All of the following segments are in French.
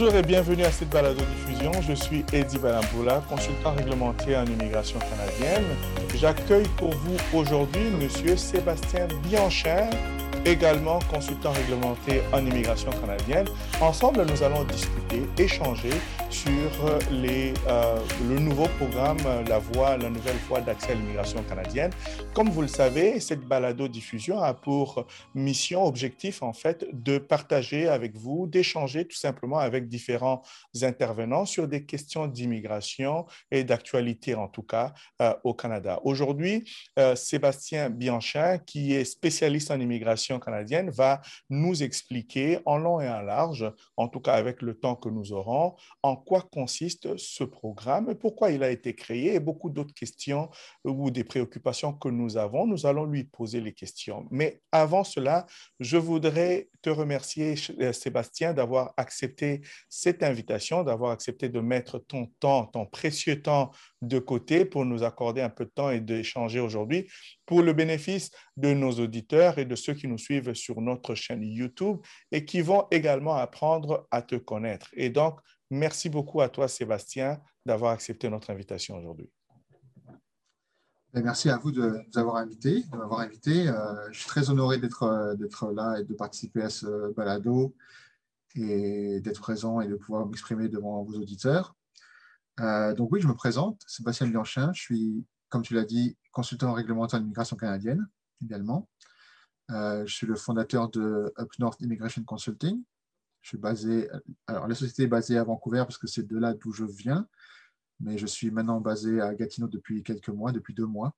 Bonjour et bienvenue à cette balado-diffusion. Je suis Eddie Balamboula, consultant réglementaire en immigration canadienne. J'accueille pour vous aujourd'hui M. Sébastien Bianchin, également consultant réglementé en immigration canadienne. Ensemble, nous allons discuter, échanger sur euh, le nouveau programme La Voie, la nouvelle voie d'accès à l'immigration canadienne. Comme vous le savez, cette balado-diffusion a pour mission, objectif en fait, de partager avec vous, d'échanger tout simplement avec différents intervenants sur des questions d'immigration et d'actualité en tout cas euh, au Canada. Aujourd'hui, euh, Sébastien Bianchin, qui est spécialiste en immigration canadienne va nous expliquer en long et en large, en tout cas avec le temps que nous aurons, quoi consiste ce programme, pourquoi il a été créé et beaucoup d'autres questions ou des préoccupations que nous avons. Nous allons lui poser les questions. Mais avant cela, je voudrais te remercier, euh, Sébastien, d'avoir accepté cette invitation, d'avoir accepté de mettre ton temps, ton précieux temps de côté pour nous accorder un peu de temps et d'échanger aujourd'hui pour le bénéfice de nos auditeurs et de ceux qui nous suivent sur notre chaîne YouTube et qui vont également apprendre à te connaître. Et donc, merci beaucoup à toi, Sébastien, d'avoir accepté notre invitation aujourd'hui. Ben, merci à vous de nous avoir invités. De m'avoir invité. Euh, je suis très honoré euh, d'être là et de participer à ce balado et d'être présent et de pouvoir m'exprimer devant vos auditeurs. Euh, donc oui, je me présente, Sébastien Bianchin, je suis, comme tu l'as dit, consultant réglementaire en immigration canadienne également. Je suis le fondateur de Up North Immigration Consulting. Je suis basé, alors la société est basée à Vancouver parce que c'est de là d'où je viens, mais je suis maintenant basé à Gatineau depuis quelques mois, depuis deux mois.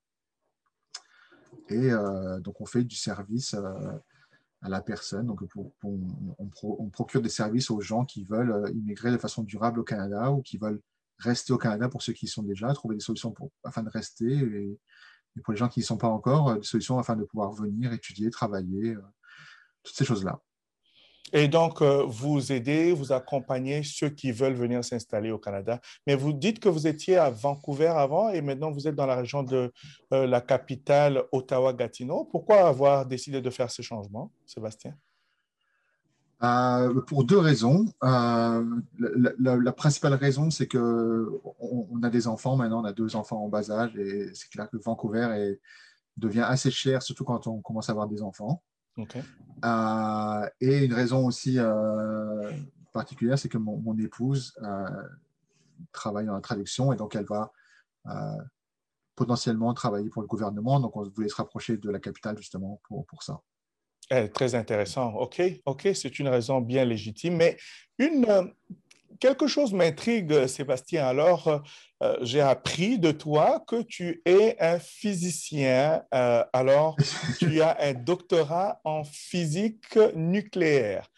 Et euh, donc on fait du service à la personne. Donc on, procure des services aux gens qui veulent immigrer de façon durable au Canada ou qui veulent rester au Canada pour ceux qui y sont déjà, trouver des solutions pour, afin de rester, et, pour les gens qui n'y sont pas encore, euh, des solutions afin de pouvoir venir, étudier, travailler, euh, toutes ces choses-là. Et donc, euh, vous aidez, vous accompagnez ceux qui veulent venir s'installer au Canada. Mais vous dites que vous étiez à Vancouver avant et maintenant vous êtes dans la région de la capitale Ottawa-Gatineau. Pourquoi avoir décidé de faire ce changement, Sébastien? Euh, pour deux raisons. Euh, la, principale raison, c'est que on, a des enfants maintenant, on a deux enfants en bas âge, et c'est clair que Vancouver devient assez cher, surtout quand on commence à avoir des enfants. Euh, et une raison aussi particulière, c'est que mon, épouse travaille dans la traduction, et donc elle va potentiellement travailler pour le gouvernement. Donc on voulait se rapprocher de la capitale justement pour, pour ça. Eh, très intéressant. OK, OK, c'est une raison bien légitime. Mais une, euh, quelque chose m'intrigue, Sébastien. Alors, euh, j'ai appris de toi que tu es un physicien. Euh, alors, tu as un doctorat en physique nucléaire.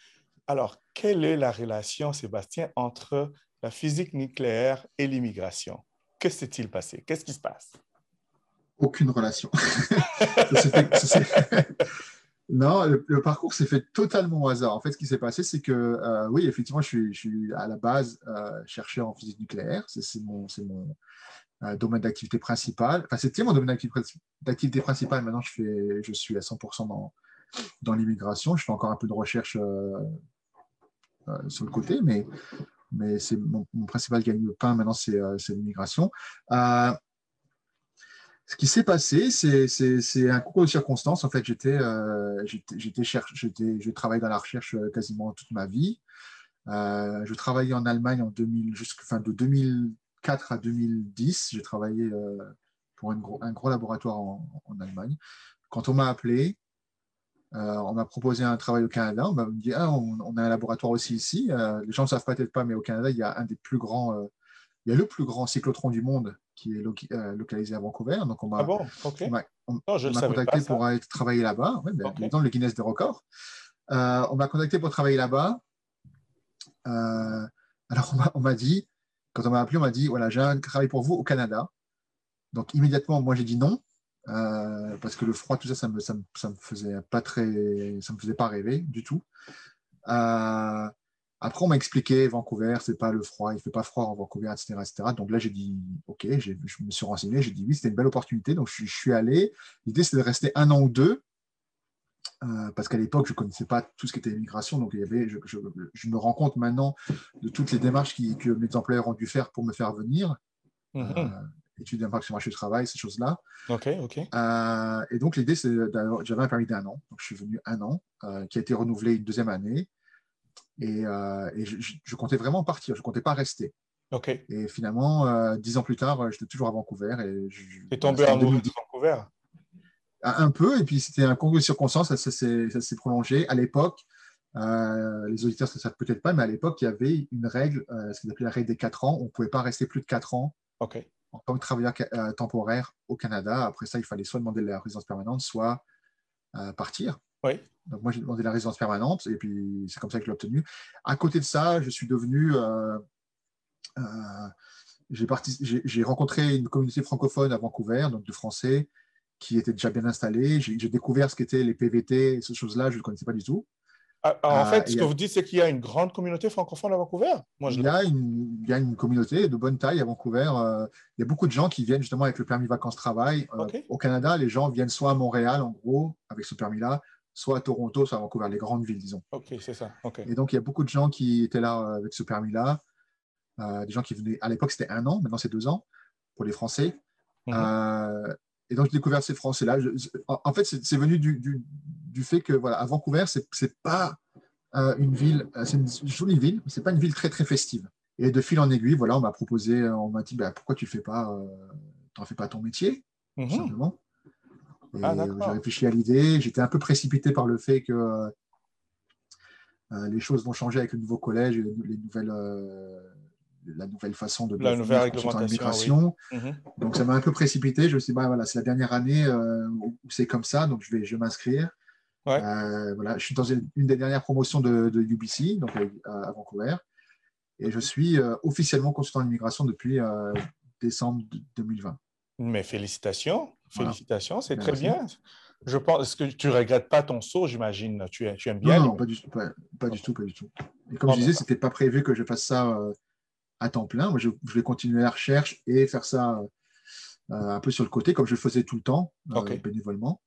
Alors, quelle est la relation, Sébastien, entre la physique nucléaire et l'immigration? Que s'est-il passé? Qu'est-ce qui se passe? Aucune relation. Non, le, parcours s'est fait totalement au hasard. En fait, ce qui s'est passé, c'est que, euh, oui, effectivement, je suis, à la base euh, chercheur en physique nucléaire. C'est mon, euh, domaine d'activité principal. Enfin, c'était mon domaine d'activité principal. Maintenant, je, fais, je suis à 100% dans, l'immigration. Je fais encore un peu de recherche sur le côté, mais, mais c'est mon, mon, principal gagne-pain maintenant, c'est l'immigration ce qui s'est passé, c'est un concours de circonstances. En fait, j'étais, euh, je travaille dans la recherche euh, quasiment toute ma vie. Euh, je travaillais en Allemagne en 2000, fin, de 2004 à 2010. J'ai travaillé euh, pour un gros, un gros laboratoire en, Allemagne. Quand on m'a appelé, on m'a proposé un travail au Canada. On m'a dit ah, on, a un laboratoire aussi ici. les gens ne savent peut-être pas, mais au Canada, il y a un des plus grands, il y a le plus grand cyclotron du monde qui est euh, localisé à Vancouver. Donc, on m'a contacté pour travailler là-bas, ouais, ben, dans le Guinness des records. Euh, on m'a contacté pour travailler là-bas. Euh, alors, on m'a dit, quand on m'a appelé, on m'a dit voilà, j'ai un travail pour vous au Canada. Donc, immédiatement, moi, j'ai dit non. parce que le froid, tout ça, ça me, ça me, faisait pas très, ça me faisait pas rêver du tout. Après, on m'a expliqué Vancouver, c'est pas le froid, il fait pas froid en Vancouver, etc. etc. Donc là, j'ai dit, OK, je me suis renseigné, j'ai dit oui, c'était une belle opportunité. Donc je, suis allé. L'idée, c'est de rester un an ou deux. Euh, parce qu'à l'époque, je ne connaissais pas tout ce qui était immigration. Donc, il y avait, je, me rends compte maintenant de toutes les démarches que mes employeurs ont dû faire pour me faire venir. Mm études d'impact sur le marché du travail, ces choses-là. OK, OK. et donc, l'idée, c'est j'avais un permis d'un an. Donc, je suis venu un an, qui a été renouvelé une deuxième année. Et, je, comptais vraiment partir. Je ne comptais pas rester. OK. Et finalement, dix ans plus tard, j'étais toujours à Vancouver. Tu es tombé amoureux de Vancouver un peu, et puis c'était un concours de circonstances, ça, s'est prolongé. À l'époque, euh, les auditeurs ne savent peut-être pas, mais à l'époque, il y avait une règle, euh, ce qu'on appelait la règle des 4 ans. On ne pouvait pas rester plus de 4 ans en tant que travailleur euh, temporaire au Canada. Après ça, il fallait soit demander la résidence permanente, soit partir. Oui. Donc moi, j'ai demandé la résidence permanente, et puis c'est comme ça que je l'ai obtenue. À côté de ça, je suis devenu... j'ai rencontré une communauté francophone à Vancouver, donc de Français, qui était déjà bien installé. J'ai découvert ce qu'étaient les PVT, ces choses-là, je ne connaissais pas du tout. Ah, en euh, fait, ce que vous dites, c'est qu'il y a une grande communauté francophone à Vancouver Moi, il, y a une, il, y a une, communauté de bonne taille à Vancouver. Euh, il y a beaucoup de gens qui viennent justement avec le permis vacances-travail. Euh, au Canada, les gens viennent soit à Montréal, en gros, avec ce permis-là, soit à Toronto, soit à Vancouver, les grandes villes, disons. Ok, c'est ça. Et donc, il y a beaucoup de gens qui étaient là avec ce permis-là. des gens qui venaient, à l'époque, c'était un an, maintenant c'est deux ans pour les Français. Mhm. Et donc, j'ai découvert ces Français-là. En fait, c'est venu du, du, fait que, voilà, à Vancouver, c'est n'est pas euh, une ville, euh, c'est une jolie ville, mais ce n'est pas une ville très, très festive. Et de fil en aiguille, voilà, on m'a proposé, euh, on m'a dit, bah, pourquoi tu fais pas, fais pas ton métier, mhm. simplement. Ah, j'ai réfléchi à l'idée. J'étais un peu précipité par le fait que les choses vont changer avec le nouveau collège et les nouvelles la nouvelle façon de la nouvelle réglementation. Mhm. Donc ça m'a un peu précipité. Je me suis dit, bah, voilà, c'est la dernière année euh, où c'est comme ça, donc je vais, je m'inscrire. Euh, voilà, je suis dans une, des dernières promotions de, UBC, donc à, Vancouver, et je suis euh, officiellement consultant d'immigration depuis décembre 2020. Mais félicitations, félicitations, c'est très bien. Je pense que tu regrettes pas ton saut, j'imagine? Tu, tu, aimes bien. Non, pas, du tout, pas, du tout, pas du tout. Et comme je disais, c'était pas prévu que je fasse ça à temps plein. Moi, je, vais continuer la recherche et faire ça euh, un peu sur le côté, comme je le faisais tout le temps, euh, bénévolement.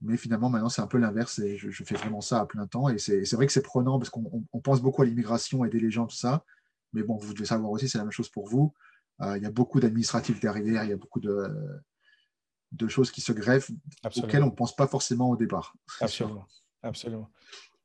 Mais finalement, maintenant, c'est un peu l'inverse et je, fais vraiment ça à plein temps. Et c'est vrai que c'est prenant parce qu'on pense beaucoup à l'immigration, aider les gens, tout ça. Mais bon, vous devez savoir aussi, c'est la même chose pour vous. Euh, il y a beaucoup d'administratifs derrière, il y a beaucoup de, de choses qui se greffent auxquelles on ne pense pas forcément au départ. Absolument. Absolument.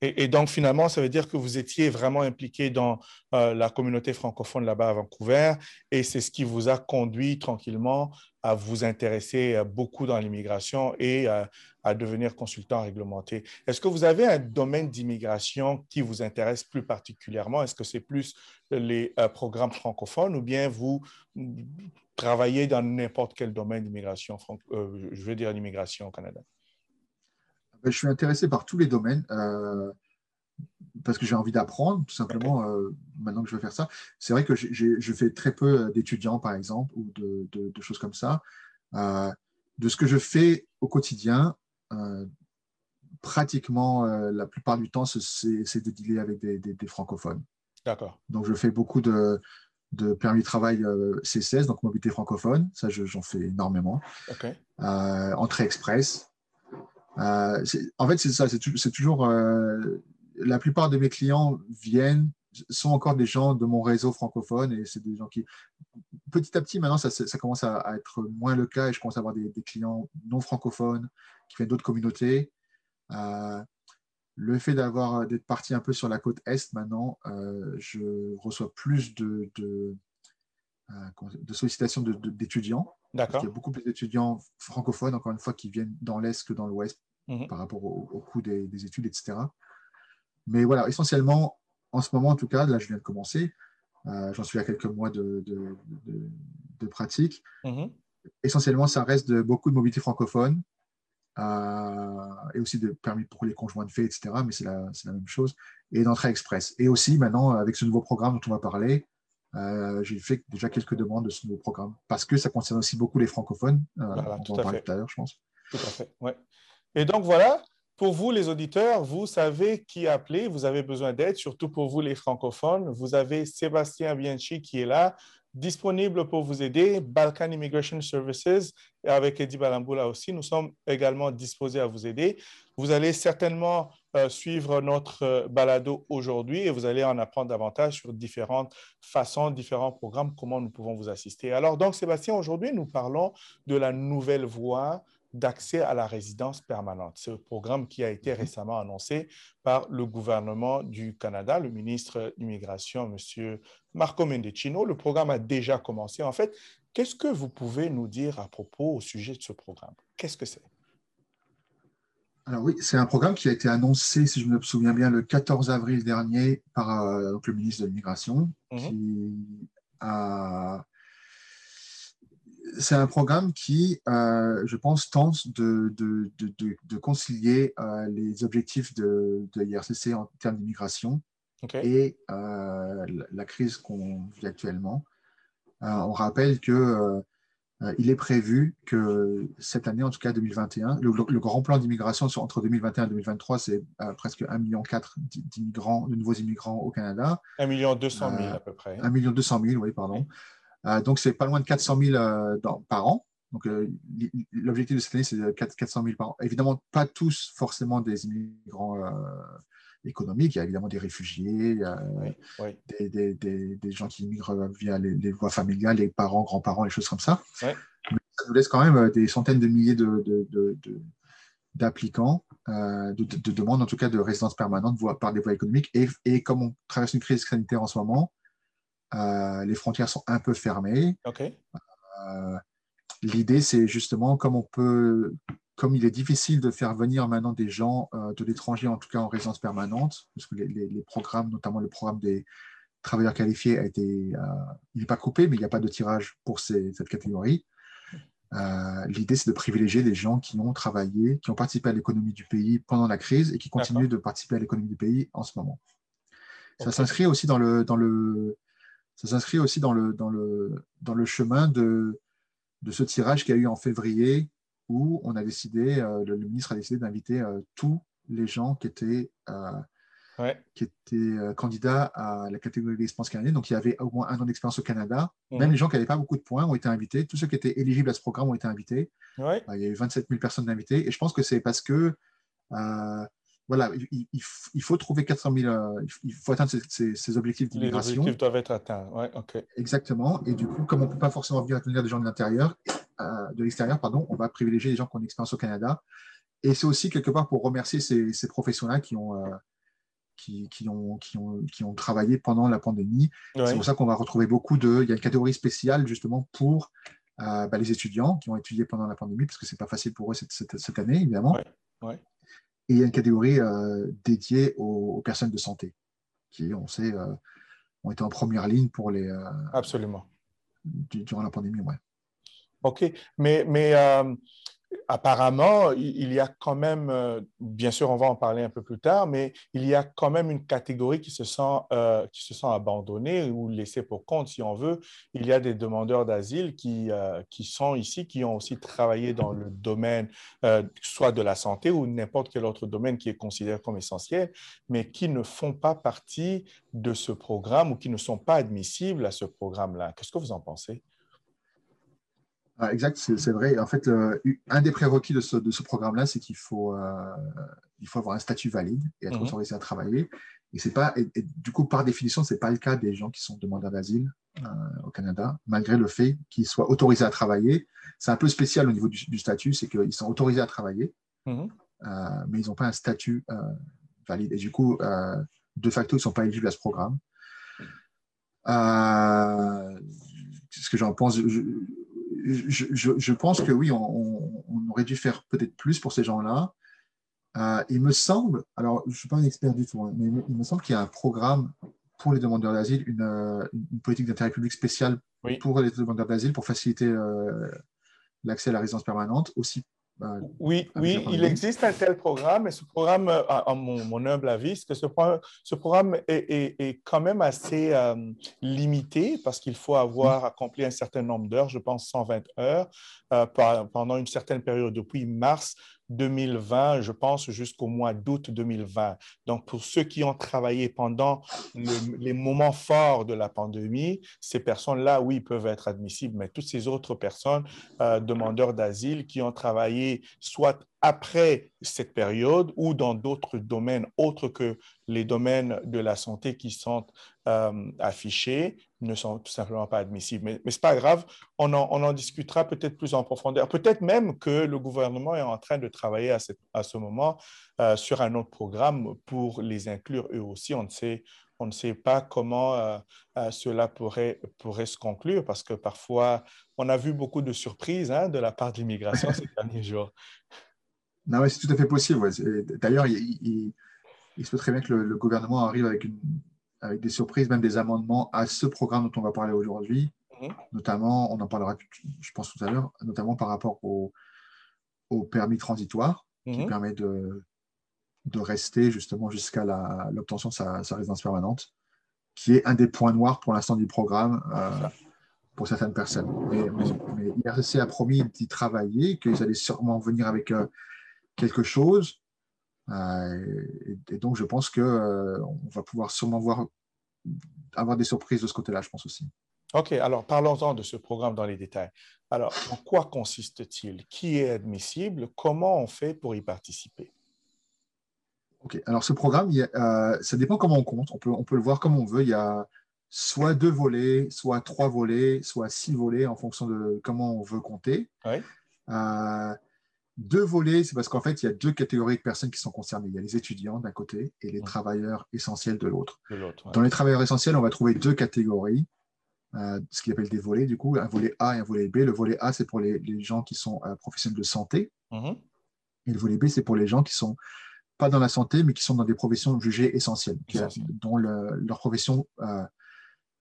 Et, donc, finalement, ça veut dire que vous étiez vraiment impliqué dans euh, la communauté francophone là-bas à Vancouver et c'est ce qui vous a conduit tranquillement à vous intéresser euh, beaucoup dans l'immigration et euh, à devenir consultant réglementé. Est-ce que vous avez un domaine d'immigration qui vous intéresse plus particulièrement? Est-ce que c'est plus les programmes francophones ou bien vous travaillez dans n'importe quel domaine d'immigration, je veux dire l'immigration au Canada? Ben, je suis intéressé par tous les domaines euh, parce que j'ai envie d'apprendre, tout simplement, euh, maintenant que je vais faire ça. C'est vrai que je fais très peu d'étudiants, par exemple, ou de, choses comme ça. Euh, de ce que je fais au quotidien, pratiquement la plupart du temps, c'est de dealer avec des, francophones. D'accord. Donc, je fais beaucoup de, permis de travail C16, donc mobilité francophone. Ça, j'en fais énormément. entrée express, euh, en fait, c'est ça, c'est toujours. Euh, la plupart de mes clients viennent, sont encore des gens de mon réseau francophone et c'est des gens qui. Petit à petit, maintenant, ça, ça commence à, être moins le cas et je commence à avoir des, clients non francophones qui viennent d'autres communautés. Euh, le fait d'avoir d'être parti un peu sur la côte est maintenant, je reçois plus de, de, de sollicitations d'étudiants. D'accord. Il y a beaucoup plus d'étudiants francophones, encore une fois, qui viennent dans l'Est que dans l'Ouest Mhm. par rapport au, coût des, études, etc. Mais voilà, essentiellement, en ce moment, en tout cas, là, je viens de commencer. Euh, j'en suis à quelques mois de, de, pratique. Mhm. Essentiellement, ça reste de, beaucoup de mobilité francophone euh, et aussi de permis pour les conjoints de fait, etc. Mais c'est la, la, même chose. Et d'entrée express. Et aussi, maintenant, avec ce nouveau programme dont on va parler, euh, j'ai fait déjà quelques demandes de ce nouveau programme parce que ça concerne aussi beaucoup les francophones. on va en parler tout à l'heure, je pense. Tout à fait, ouais. Et donc voilà, pour vous les auditeurs, vous savez qui appeler, vous avez besoin d'aide, surtout pour vous les francophones. Vous avez Sébastien Bianchi qui est là disponible pour vous aider. Balkan Immigration Services, et avec Eddie Balamboula aussi, nous sommes également disposés à vous aider. Vous allez certainement euh, suivre notre euh, balado aujourd'hui et vous allez en apprendre davantage sur différentes façons, différents programmes, comment nous pouvons vous assister. Alors, donc, Sébastien, aujourd'hui, nous parlons de la nouvelle voie d'accès à la résidence permanente. C'est programme qui a été récemment annoncé par le gouvernement du Canada, le ministre de l'Immigration, M. Marco Mendicino. Le programme a déjà commencé. En fait, qu'est-ce que vous pouvez nous dire à propos au sujet de ce programme? Qu'est-ce que c'est? Alors oui, c'est un programme qui a été annoncé, si je me souviens bien, le 14 avril dernier par euh, le ministre de l'Immigration, mhm. qui a c'est un programme qui, euh, je pense, tente de, de, de, concilier euh, les objectifs de, l'IRCC en termes d'immigration et euh, la, crise qu'on vit actuellement. on rappelle que il est prévu que cette année, en tout cas 2021, le, grand plan d'immigration entre 2021 et 2023, c'est presque 1,4 million d'immigrants, de nouveaux immigrants au Canada. 1 million 200 000 à peu près. 1 million 200 000, oui, pardon. Donc, c'est pas loin de 400 000 euh, par an. Donc, euh, l'objectif de cette année, c'est 400 000 par an. Évidemment, pas tous forcément des immigrants économiques. Il y a évidemment des réfugiés, Des, gens qui immigrent via les, voies familiales, les parents, grands-parents, les choses comme ça. Mais ça nous laisse quand même des centaines de milliers d'applicants, de, de, demandes en tout cas de résidence permanente par des voies économiques. Et, et, comme on traverse une crise sanitaire en ce moment, euh, les frontières sont un peu fermées. Euh, l'idée, c'est justement comme on peut, comme il est difficile de faire venir maintenant des gens euh, de l'étranger, en tout cas en résidence permanente, parce que les, programmes, notamment le programme des travailleurs qualifiés, a été, il n'est pas coupé, mais il n'y a pas de tirage pour cette catégorie. L'idée, c'est de privilégier des gens qui ont travaillé, qui ont participé à l'économie du pays pendant la crise et qui continuent de participer à l'économie du pays en ce moment. Ça s'inscrit aussi dans le, dans le, ça s'inscrit aussi dans le, dans le, dans le chemin de, de ce tirage qu'il y a eu en février où on a décidé, euh, le, ministre a décidé d'inviter euh, tous les gens qui étaient, euh, qui étaient candidats à la catégorie d'expérience canadienne. Donc, il y avait au moins un an d'expérience au Canada. Mhm. Même les gens qui n'avaient pas beaucoup de points ont été invités. Tous ceux qui étaient éligibles à ce programme ont été invités. il y a eu 27 000 personnes invitées. Et je pense que c'est parce que voilà, il, faut trouver 400 000, euh, il faut atteindre ces, objectifs d'immigration. Les objectifs doivent être atteints, oui, OK. Exactement. Et du coup, comme on ne peut pas forcément venir tenir des gens de l'intérieur, euh, de l'extérieur, pardon, on va privilégier les gens qui ont une expérience au Canada. Et c'est aussi quelque part pour remercier ces, ces professionnels qui ont, euh, qui, ont, qui, ont, qui ont travaillé pendant la pandémie. C'est pour ça qu'on va retrouver beaucoup de. Il y a une catégorie spéciale justement pour bah, les étudiants qui ont étudié pendant la pandémie, parce que ce n'est pas facile pour eux cette, cette, année, évidemment. Ouais. Et il y a une catégorie euh, dédiée aux, personnes de santé, qui, on sait, euh, ont été en première ligne pour les. Euh, Absolument. durant la pandémie, ouais. OK. Mais, mais apparemment, il y a quand même, euh, bien sûr, on va en parler un peu plus tard, mais il y a quand même une catégorie qui se sent, euh, qui se sent abandonnée ou laissée pour compte, si on veut. Il y a des demandeurs d'asile qui, euh, qui sont ici, qui ont aussi travaillé dans le domaine soit de la santé ou n'importe quel autre domaine qui est considéré comme essentiel, mais qui ne font pas partie de ce programme ou qui ne sont pas admissibles à ce programme-là. Qu'est-ce que vous en pensez? Ah, exact, c'est vrai. En fait, un des prérequis de ce, de ce programme-là, c'est qu'il faut, euh, il faut avoir un statut valide et être mhm. autorisé à travailler. Et, c'est pas, et, du coup, par définition, ce n'est pas le cas des gens qui sont demandeurs d'asile euh, au Canada, malgré le fait qu'ils soient autorisés à travailler. C'est un peu spécial au niveau du, statut, c'est qu'ils sont autorisés à travailler, mhm. euh, mais ils n'ont pas un statut valide. Et du coup, de facto, ils ne sont pas éligibles à ce programme. ce que j'en pense. Je, je, pense que oui, on, aurait dû faire peut-être plus pour ces gens-là. Euh, il me semble, alors je ne suis pas un expert du tout, hein, mais il me semble qu'il y a un programme pour les demandeurs d'asile, une, euh, politique d'intérêt public spéciale pour les demandeurs d'asile pour faciliter euh, l'accès à la résidence permanente, aussi oui, oui, il existe un tel programme, et ce programme, euh, à, mon, humble avis, c'est que ce, ce programme est, quand même assez euh, limité parce qu'il faut avoir accompli un certain nombre d'heures, je pense 120 heures, euh, pendant une certaine période, depuis mars 2020, je pense, jusqu'au mois d'août 2020. Donc, pour ceux qui ont travaillé pendant les moments forts de la pandémie, ces personnes-là, oui, peuvent être admissibles, mais toutes ces autres personnes, euh, demandeurs d'asile, qui ont travaillé soit après cette période ou dans d'autres domaines autres que les domaines de la santé qui sont euh, affichés ne sont tout simplement pas admissibles. Mais, mais ce n'est pas grave, on en, on en discutera peut-être plus en profondeur. Peut-être même que le gouvernement est en train de travailler à, à ce moment euh, sur un autre programme pour les inclure eux aussi. On ne sait, on ne sait pas comment euh, cela pourrait, pourrait se conclure parce que parfois, on a vu beaucoup de surprises hein, de la part de l'immigration ces derniers jours. Non, c'est tout à fait possible. D'ailleurs, il, se peut très bien que le, gouvernement arrive avec, une, avec, des surprises, même des amendements à ce programme dont on va parler aujourd'hui. Mhm. Notamment, on en parlera, je pense, tout à l'heure, notamment par rapport au, au permis transitoire qui mhm. permet de, de rester justement jusqu'à l'obtention de sa, résidence permanente, qui est un des points noirs pour l'instant du programme. Euh, pour certaines personnes. Mais, mais, l'IRC a promis d'y travailler, qu'ils allaient sûrement venir avec euh, quelque chose. Euh, et, donc, je pense qu'on euh, va pouvoir sûrement voir, avoir des surprises de ce côté-là, je pense aussi. OK, alors parlons-en de ce programme dans les détails. Alors, en quoi consiste-t-il? Qui est admissible? Comment on fait pour y participer? OK, alors ce programme, euh, ça dépend comment on compte. On peut, on peut le voir comme on veut. Il y a soit deux volets, soit trois volets, soit six volets en fonction de comment on veut compter. Oui. Deux volets, c'est parce qu'en fait, il y a deux catégories de personnes qui sont concernées. Il y a les étudiants d'un côté et les travailleurs essentiels de l'autre. Dans les travailleurs essentiels, on va trouver deux catégories, euh, ce qu'ils appellent des volets, du coup, un volet A et un volet B. Le volet A, c'est pour les, gens qui sont euh, professionnels de santé. Mm-hmm. Et le volet B, c'est pour les gens qui sont pas dans la santé, mais qui sont dans des professions jugées essentielles, dont leur profession euh,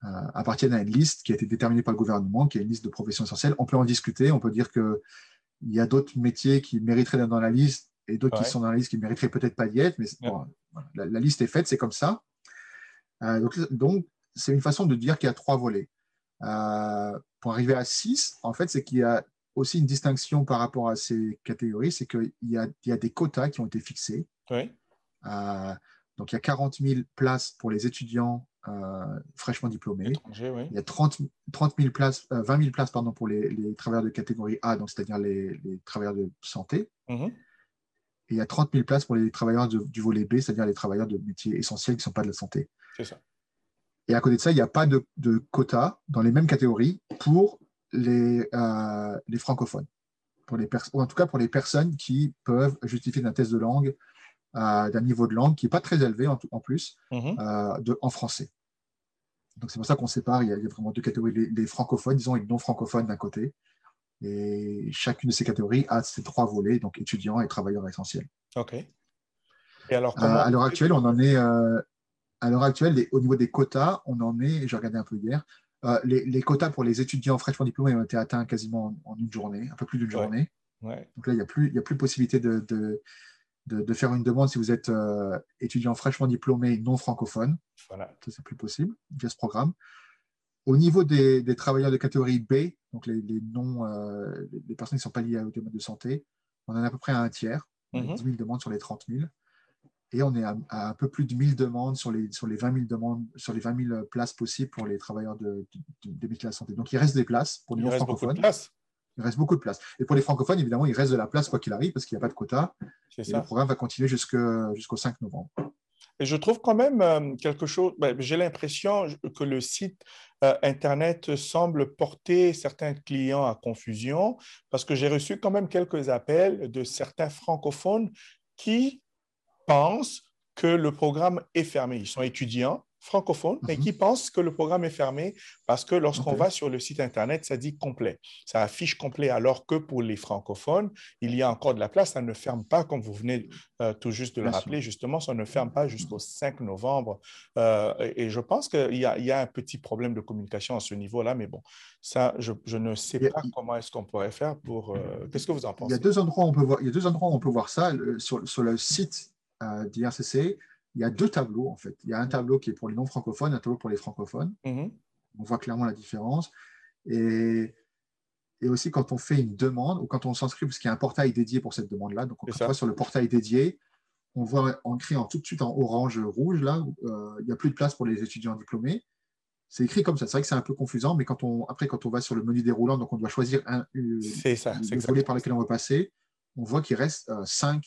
appartiennent à une liste qui a été déterminée par le gouvernement, qui est une liste de professions essentielles. On peut en discuter, on peut dire que il y a d'autres métiers qui mériteraient d'être dans la liste et d'autres qui sont dans la liste qui mériteraient peut-être pas d'y être, mais la, liste est faite, c'est comme ça. Euh, donc, c'est une façon de dire qu'il y a trois volets. Euh, pour arriver à six, en fait, c'est qu'il y a aussi une distinction par rapport à ces catégories, c'est qu'il y, y a, des quotas qui ont été fixés. Euh, donc, il y a 40 000 places pour les étudiants fraîchement diplômés. Il y a 30, 30 000 places, 20 euh, 000 places pardon, pour les, travailleurs de catégorie A, donc c'est-à-dire les, travailleurs de santé. Mm-hmm. Et il y a 30 000 places pour les travailleurs du volet B, c'est-à-dire les travailleurs de métiers essentiels qui ne sont pas de la santé. C'est ça. Et à côté de ça, il n'y a pas de, quota dans les mêmes catégories pour les, euh, les francophones. Pour les ou en tout cas pour les personnes qui peuvent justifier d'un test de langue d'un niveau de langue qui n'est pas très élevé en, plus mhm. euh, de, en français. Donc c'est pour ça qu'on sépare, il y, a, vraiment deux catégories, les, francophones, disons, et les non francophones d'un côté. Et chacune de ces catégories a ses trois volets, donc étudiants et travailleurs essentiels. OK. Et alors, euh, à l'heure actuelle, on en est, euh, à l'heure actuelle, au niveau des quotas, on en est, j'ai regardé un peu hier, les, quotas pour les étudiants fraîchement diplômés ont été atteints quasiment en, une journée, un peu plus d'une journée. Donc là, il n'y a, plus, a plus possibilité de, de, faire une demande si vous êtes euh, étudiant fraîchement diplômé non francophone. Voilà. Ça, c'est plus possible via ce programme. Au niveau des, des travailleurs de catégorie B, donc les, les non, euh, les personnes qui ne sont pas liées au domaine de santé, on en a à peu près un tiers, 10 000 mhm. demandes sur les 30 000. Et on est à, un peu plus de 1000 demandes sur les, sur les 20 000 demandes, sur les 20 000 places possibles pour les travailleurs de, de, de, de la santé. Donc il reste des places pour les non francophones. Il reste beaucoup de place. Et pour les francophones, évidemment, il reste de la place quoi qu'il arrive parce qu'il n'y a pas de quota. Et le programme va continuer jusqu'au 5 novembre. Et je trouve quand même euh, quelque chose, ben, j'ai l'impression que le site euh, Internet semble porter certains clients à confusion parce que j'ai reçu quand même quelques appels de certains francophones qui pensent que le programme est fermé. Ils sont étudiants, francophones, mais mhm. qui pensent que le programme est fermé parce que lorsqu'on va sur le site Internet, ça dit complet. Ça affiche complet, alors que pour les francophones, il y a encore de la place. Ça ne ferme pas, comme vous venez euh, tout juste de le rappeler, justement, ça ne ferme pas jusqu'au 5 novembre. Euh, et je pense qu'il y, y, a un petit problème de communication à ce niveau-là, mais bon, ça, je, je ne sais pas comment est-ce qu'on pourrait faire pour... Euh, qu'est-ce que vous en pensez? Il y a deux endroits où on peut voir, il y a deux endroits où on peut voir ça. sur, sur le site d'IRCC, il y a deux tableaux en fait. Il y a un tableau qui est pour les non francophones, un tableau pour les francophones. Mm-hmm. On voit clairement la différence. Et et aussi quand on fait une demande ou quand on s'inscrit, parce qu'il y a un portail dédié pour cette demande-là. Donc, on va sur le portail dédié, on voit en, tout de suite en orange rouge, là, euh, il n'y a plus de place pour les étudiants diplômés. C'est écrit comme ça. C'est vrai que c'est un peu confusant, mais quand on, après, quand on va sur le menu déroulant, donc on doit choisir un, ça, le volet par lequel on veut passer, on voit qu'il reste euh, cinq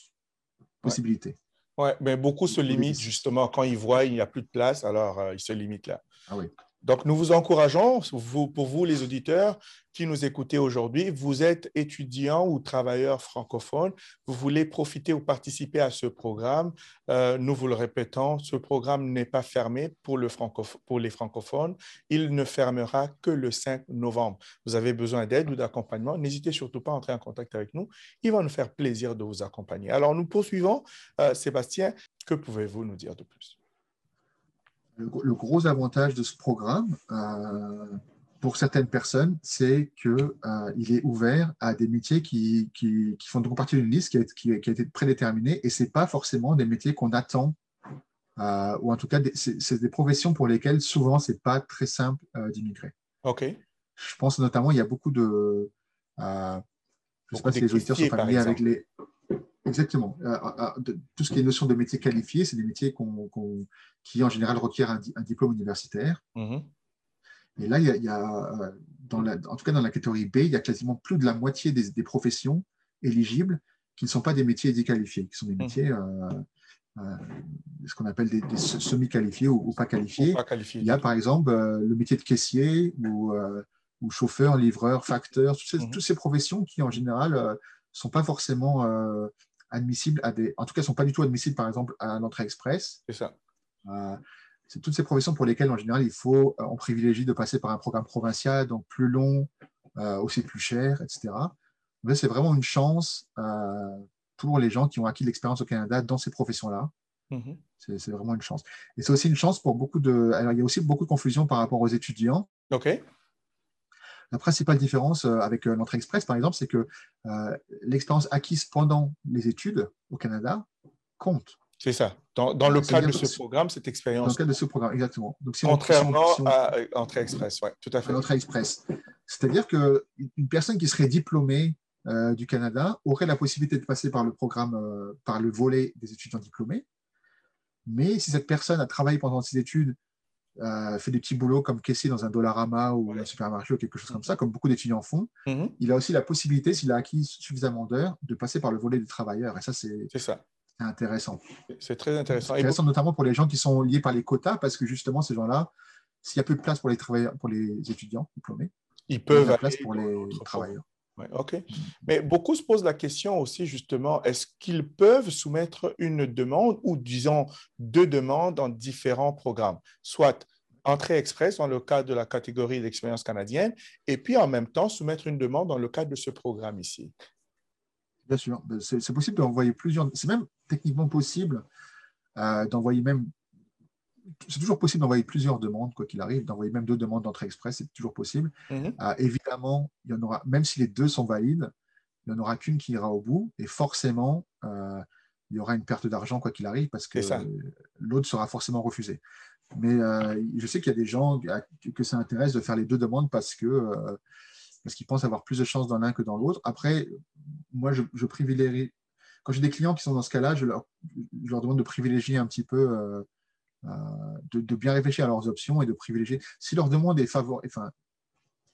possibilités. Oui, mais beaucoup se limitent justement quand ils voient qu'il n'y a plus de place, alors euh, ils se limitent là. Ah oui. Donc, nous vous encourageons, pour vous les auditeurs qui nous écoutez aujourd'hui, vous êtes étudiant ou travailleur francophone, vous voulez profiter ou participer à ce programme, euh, nous vous le répétons, ce programme n'est pas fermé pour, le pour les francophones, il ne fermera que le 5 novembre. Vous avez besoin d'aide ou d'accompagnement, n'hésitez surtout pas à entrer en contact avec nous, il va nous faire plaisir de vous accompagner. Alors, nous poursuivons. Euh, Sébastien, que pouvez-vous nous dire de plus? Le, gros avantage de ce programme, euh, pour certaines personnes, c'est qu'il euh, est ouvert à des métiers qui, qui, font donc partie d'une liste qui a, qui, a, été prédéterminée et ce n'est pas forcément des métiers qu'on attend, euh, ou en tout cas, c'est des professions pour lesquelles souvent, ce n'est pas très simple d'immigrer. OK. Je pense notamment, il y a beaucoup de... je ne sais pas si les auditeurs sont familiers avec les, Exactement. Euh, euh, euh, tout ce qui est notion de métier qualifié, c'est des métiers qui en général requièrent un, diplôme universitaire. Mm-hmm. Et là, il y a, dans la, en tout cas dans la catégorie B, il y a quasiment plus de la moitié des, professions éligibles qui ne sont pas des métiers déqualifiés, qui sont des mm-hmm. métiers, ce qu'on appelle des, semi-qualifiés ou, pas qualifiés. Il y a par exemple le métier de caissier ou, ou chauffeur, livreur, facteur, toutes ces, mm-hmm. toutes ces, professions qui en général ne sont pas forcément admissibles à des. En tout cas, ne sont pas du tout admissibles, par exemple, à l'entrée express. C'est ça. Euh, c'est toutes ces professions pour lesquelles, en général, il faut, euh, on privilégie de passer par un programme provincial, donc plus long, euh, aussi plus cher, etc. Mais c'est vraiment une chance pour les gens qui ont acquis l'expérience au Canada dans ces professions-là. Mm-hmm. C'est vraiment une chance. Et c'est aussi une chance pour beaucoup de. Alors, il y a aussi beaucoup de confusion par rapport aux étudiants. OK. La principale différence euh, avec euh, l'entrée express, par exemple, c'est que euh, l'expérience acquise pendant les études au Canada compte. C'est ça. Dans, le cadre de ce programme, cette expérience. Dans le cadre de ce programme, exactement. Donc, Contrairement à l'entrée express, oui, tout à fait. L'entrée express. C'est-à-dire qu'une personne qui serait diplômée du Canada aurait la possibilité de passer par le programme, par le volet des étudiants diplômés. Mais si cette personne a travaillé pendant ses études euh, fait des petits boulots comme caissier dans un Dollarama ou un supermarché ou quelque chose comme ça, comme beaucoup d'étudiants font, mhm. il a aussi la possibilité, s'il a acquis suffisamment d'heures, de passer par le volet des travailleurs. Et ça, c'est intéressant. C'est très intéressant. intéressant notamment pour les gens qui sont liés par les quotas, parce que justement, ces gens-là, s'il n'y a plus de place pour les, travailleurs, pour les étudiants diplômés, ils peuvent il y a place pour les travailleurs. OK. Mais beaucoup se posent la question aussi, justement, est-ce qu'ils peuvent soumettre une demande ou, disons, deux demandes dans différents programmes, soit entrée express dans le cadre de la catégorie d'expérience canadienne, et puis en même temps soumettre une demande dans le cadre de ce programme ici? Bien sûr, ben, c'est possible d'envoyer plusieurs, c'est même techniquement possible euh, d'envoyer même c'est toujours possible d'envoyer plusieurs demandes, quoi qu'il arrive, d'envoyer même deux demandes d'entrée express, c'est toujours possible. Mhm. Euh, évidemment, il y en aura, même si les deux sont valides, il n'y en aura qu'une qui ira au bout, et forcément, euh, il y aura une perte d'argent, quoi qu'il arrive, parce que l'autre sera forcément refusé. Mais euh, je sais qu'il y a des gens que ça intéresse de faire les deux demandes parce que parce qu'ils pensent avoir plus de chances dans l'un que dans l'autre. Après, moi, je, je privilégie. Quand j'ai des clients qui sont dans ce cas-là, je leur, je leur demande de privilégier un petit peu euh, de, bien réfléchir à leurs options et de privilégier. Si leur demande est favorable, enfin,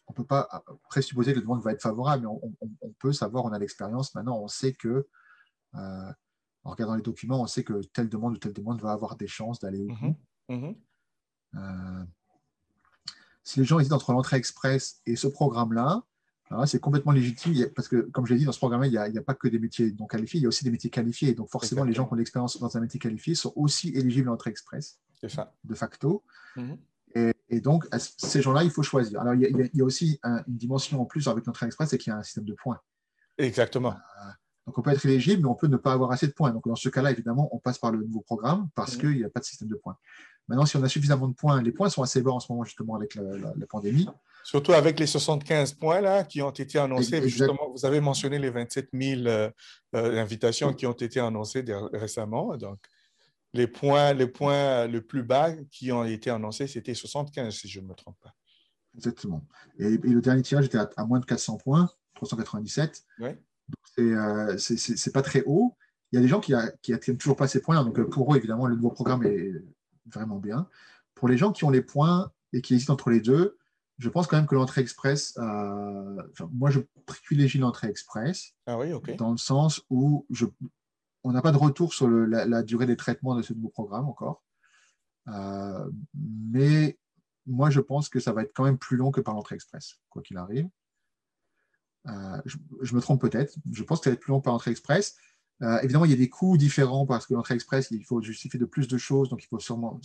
on ne peut pas présupposer que la demande va être favorable, mais on, peut savoir, on a l'expérience, maintenant on sait que, euh, en regardant les documents, on sait que telle demande ou telle demande va avoir des chances d'aller au bout. Mhm. Mhm. Euh, si les gens hésitent entre l'entrée express et ce programme-là, c'est complètement légitime parce que, comme je l'ai dit, dans ce programme, il n'y a, pas que des métiers non qualifiés, il y a aussi des métiers qualifiés. Donc, forcément, les gens qui ont l'expérience dans un métier qualifié sont aussi éligibles à l'entrée express, de facto. Mhm. et, donc, ces gens-là, il faut choisir. Alors, il y a, aussi une dimension en plus avec l'entrée express, c'est qu'il y a un système de points. Exactement. Euh, donc, on peut être éligible, mais on peut ne pas avoir assez de points. Donc, dans ce cas-là, évidemment, on passe par le nouveau programme parce mhm. qu'il n'y a pas de système de points. Maintenant, si on a suffisamment de points, les points sont assez bas en ce moment, justement, avec la pandémie. Surtout avec les 75 points là, qui ont été annoncés. Justement, vous avez mentionné les 27 000 euh, euh, invitations qui ont été annoncées récemment. Donc, les points, les points le plus bas qui ont été annoncés, c'était 75, si je ne me trompe pas. Exactement. Et, le dernier tirage était à, moins de 400 points, 397. Ouais. Donc, c'est pas très haut. Il y a des gens qui n'atteignent toujours pas ces points. Donc, pour eux, évidemment, le nouveau programme est vraiment bien. Pour les gens qui ont les points et qui hésitent entre les deux, je pense quand même que l'entrée express, euh, moi, je privilégie l'entrée express. Ah oui, ok. Dans le sens où je, on n'a pas de retour sur la, durée des traitements de ce nouveau programme encore. Euh, mais moi, je pense que ça va être quand même plus long que par l'entrée express, quoi qu'il arrive. Euh, je, me trompe peut-être. Je pense que ça va être plus long par l'entrée express. Évidemment, il y a des coûts différents parce que l'entrée express, il faut justifier de plus de choses, donc il faut sûrement,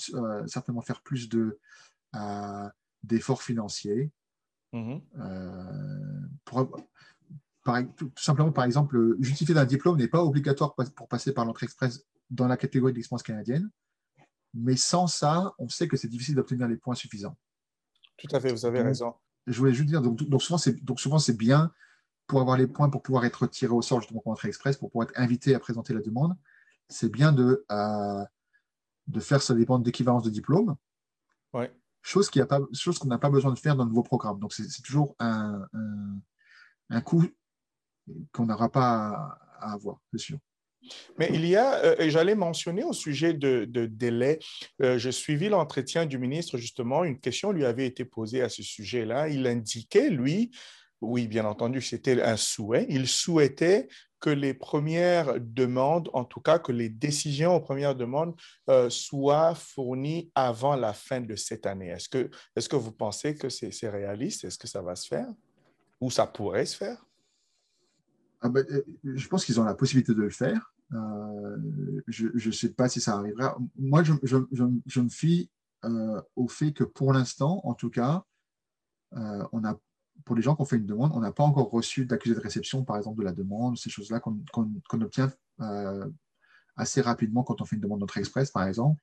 certainement faire plus de, d'efforts financiers. Mhm. Euh, tout simplement, par exemple, justifier d'un diplôme n'est pas obligatoire pour passer par l'entrée express dans la catégorie d'expérience canadienne. Mais sans ça, on sait que c'est difficile d'obtenir les points suffisants. Tout à fait, vous avez raison. Je voulais juste dire, donc, donc souvent, c'est bien pour avoir les points, pour pouvoir être tiré au sort justement pour l'entrée express, pour pouvoir être invité à présenter la demande. C'est bien de, euh, de faire ça dépend d'équivalence de diplôme. Ouais chose qu'on n'a pas besoin de faire dans le nouveau programme. Donc, c'est toujours un, un, coût qu'on n'aura pas à, avoir, c'est sûr. Mais il y a, euh, et j'allais mentionner au sujet de, délai, euh, je suivis l'entretien du ministre, justement, une question lui avait été posée à ce sujet-là. Il indiquait, lui, oui, bien entendu, c'était un souhait, il souhaitait que les premières demandes, en tout cas que les décisions aux premières demandes euh, soient fournies avant la fin de cette année. Est-ce que, est que vous pensez que c'est réaliste? Est-ce que ça va se faire? Ou ça pourrait se faire? Ah ben, euh, je pense qu'ils ont la possibilité de le faire. Euh, je ne sais pas si ça arrivera. Moi, je, me fie au fait que pour l'instant, en tout cas, on a pour les gens qui ont fait une demande, on n'a pas encore reçu d'accusé de réception, par exemple, de la demande, ces choses-là qu'on obtient euh, assez rapidement quand on fait une demande d'entrée express, par exemple.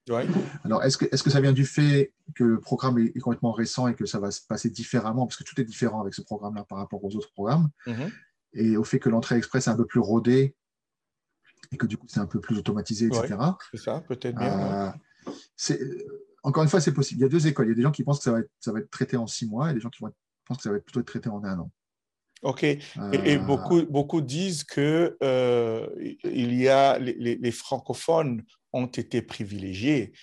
Alors, est-ce que, est que ça vient du fait que le programme est, complètement récent et que ça va se passer différemment, parce que tout est différent avec ce programme-là par rapport aux autres programmes, mm-hmm. et au fait que l'entrée express est un peu plus rodée et que du coup, c'est un peu plus automatisé, etc. c'est ça, peut-être bien. Euh, encore une fois, c'est possible. Il y a deux écoles. Il y a des gens qui pensent que ça va être, ça va être traité en six mois et des gens qui vont être pense que ça va être plutôt traité en un an. OK. Et, euh, beaucoup, beaucoup disent que euh, il y a les, francophones ont été privilégiés.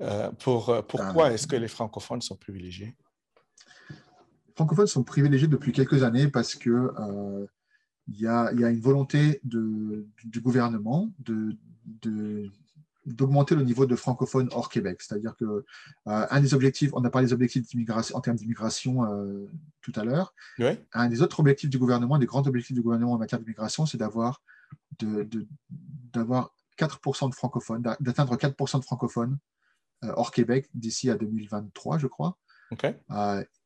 Euh, pour, pourquoi ah. est-ce que les francophones sont privilégiés? Les francophones sont privilégiés depuis quelques années parce que il y, a, y, a, une volonté de, du gouvernement de, de, d'augmenter le niveau de francophones hors Québec. C'est-à-dire que euh, un des objectifs, on a parlé des objectifs d'immigration en termes d'immigration euh, tout à l'heure. Un des autres objectifs du gouvernement, des grands objectifs du gouvernement en matière d'immigration, c'est d'avoir de, d'avoir 4% de francophones, d'atteindre 4% de francophones euh, hors Québec d'ici à 2023, je crois.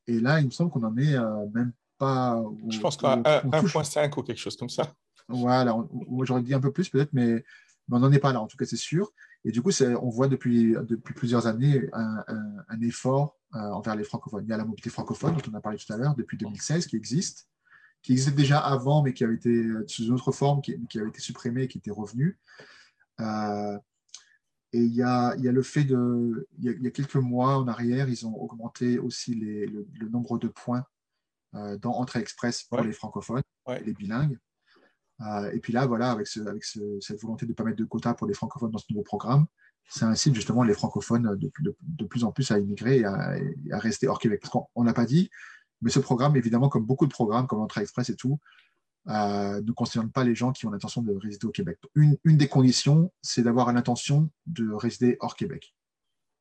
et là, il me semble qu'on en est même pas. je pense qu'à 1,5 ou quelque chose comme ça. Voilà, j'aurais dit un peu plus peut-être, mais mais on n'en est pas là, en tout cas, c'est sûr. Et du coup, on voit depuis, depuis plusieurs années un, effort euh, envers les francophones. Il y a la mobilité francophone, dont on a parlé tout à l'heure, depuis 2016, qui existe, qui existait déjà avant, mais qui avait été euh, sous une autre forme, qui, avait été supprimée et qui était revenue. Euh, et il y, a, il y a, le fait de. Il y a, quelques mois en arrière, ils ont augmenté aussi les, le, nombre de points dans Entrée Express pour les francophones, les bilingues. Euh, et puis là, voilà, avec, cette volonté de ne pas mettre de quotas pour les francophones dans ce nouveau programme, ça incite justement les francophones de, plus en plus à immigrer et à, rester hors Québec. Parce qu'on ne l'a pas dit, mais ce programme, évidemment, comme beaucoup de programmes, comme l'entrée express et tout, euh, ne concerne pas les gens qui ont l'intention de résider au Québec. Une, des conditions, c'est d'avoir l'intention de résider hors Québec.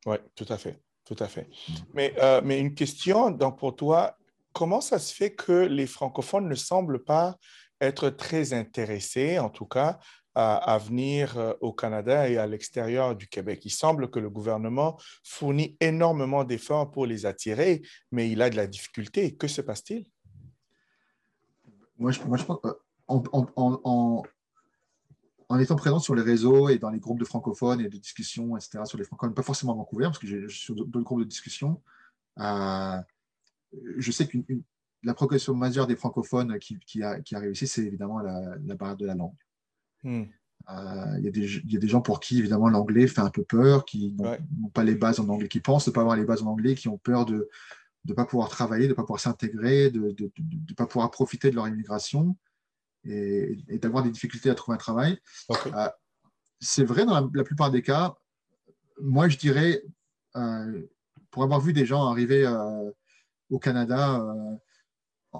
Oui, tout à fait. Tout à fait. Mm. Mais, euh, mais une question donc pour toi, comment ça se fait que les francophones ne semblent pas être très intéressés, en tout cas, à, venir euh, au Canada et à l'extérieur du Québec. Il semble que le gouvernement fournit énormément d'efforts pour les attirer, mais il a de la difficulté. Que se passe-t-il? Moi, je, pense en, en, étant présent sur les réseaux et dans les groupes de francophones et de discussions, etc., sur les francophones, pas forcément à Vancouver, parce que je suis sur d'autres groupes de discussion, euh, je sais qu'une la progression majeure des francophones qui, qui, arrive ici, c'est évidemment la, barrière de la langue. Hmm. Euh, il y, a des gens pour qui, évidemment, l'anglais fait un peu peur, qui n'ont pas les bases en anglais, qui pensent ne pas avoir les bases en anglais, qui ont peur de, ne pas pouvoir travailler, de ne pas pouvoir s'intégrer, de ne pas pouvoir profiter de leur immigration et, d'avoir des difficultés à trouver un travail. Euh, c'est vrai dans la, plupart des cas. Moi, je dirais, euh, pour avoir vu des gens arriver au Canada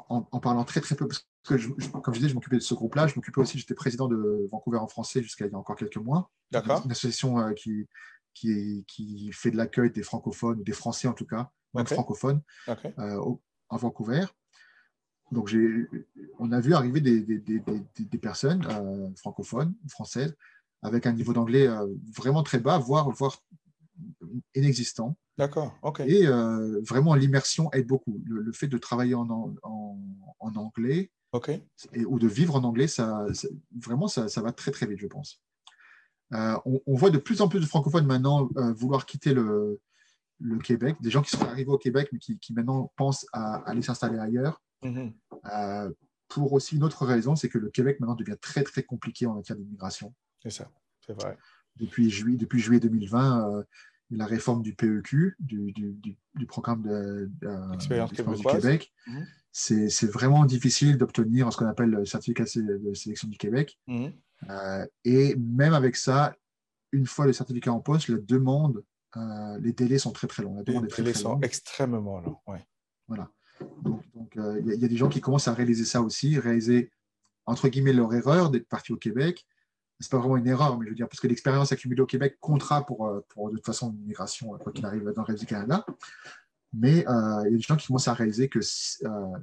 en, parlant très très peu, parce que comme je disais, je m'occupais de ce groupe-là, je m'occupais aussi, j'étais président de Vancouver en français jusqu'à il y a encore quelques mois. D'accord. Une association qui, qui, qui, fait de l'accueil des francophones, des Français en tout cas, même francophones, en Vancouver donc, on a vu arriver des, personnes euh, francophones, françaises, avec un niveau d'anglais euh, vraiment très bas, voire, voire inexistant. D'accord, ok. Et euh, vraiment, l'immersion aide beaucoup. Le, fait de travailler en, anglais ou de vivre en anglais, ça, vraiment, ça, va très, très vite, je pense. On, voit de plus en plus de francophones maintenant vouloir quitter le, Québec, des gens qui sont arrivés au Québec, mais qui, qui maintenant pensent à aller s'installer ailleurs. Mhm. Euh, pour aussi une autre raison, c'est que le Québec maintenant devient très très compliqué en matière d'immigration. C'est ça, c'est vrai. Depuis juillet, depuis juillet 2020, euh, la réforme du PEQ, du, du, programme de, du Québec, mhm. c'est vraiment difficile d'obtenir ce qu'on appelle le certificat de sélection du Québec. Mhm. Euh, et même avec ça, une fois le certificat en poste, la demande, les délais sont très très longs. les délais sont extrêmement longs. Ouais. Voilà. Donc, euh, il y, a des gens qui commencent à réaliser ça aussi, réaliser, entre guillemets, leur erreur d'être parti au Québec. Ce n'est pas vraiment une erreur, mais je veux dire, parce que l'expérience accumulée au Québec comptera pour, euh, pour de toute façon une migration, quoi qu'il arrive dans le reste du Canada. Mais euh, il y a des gens qui commencent à réaliser que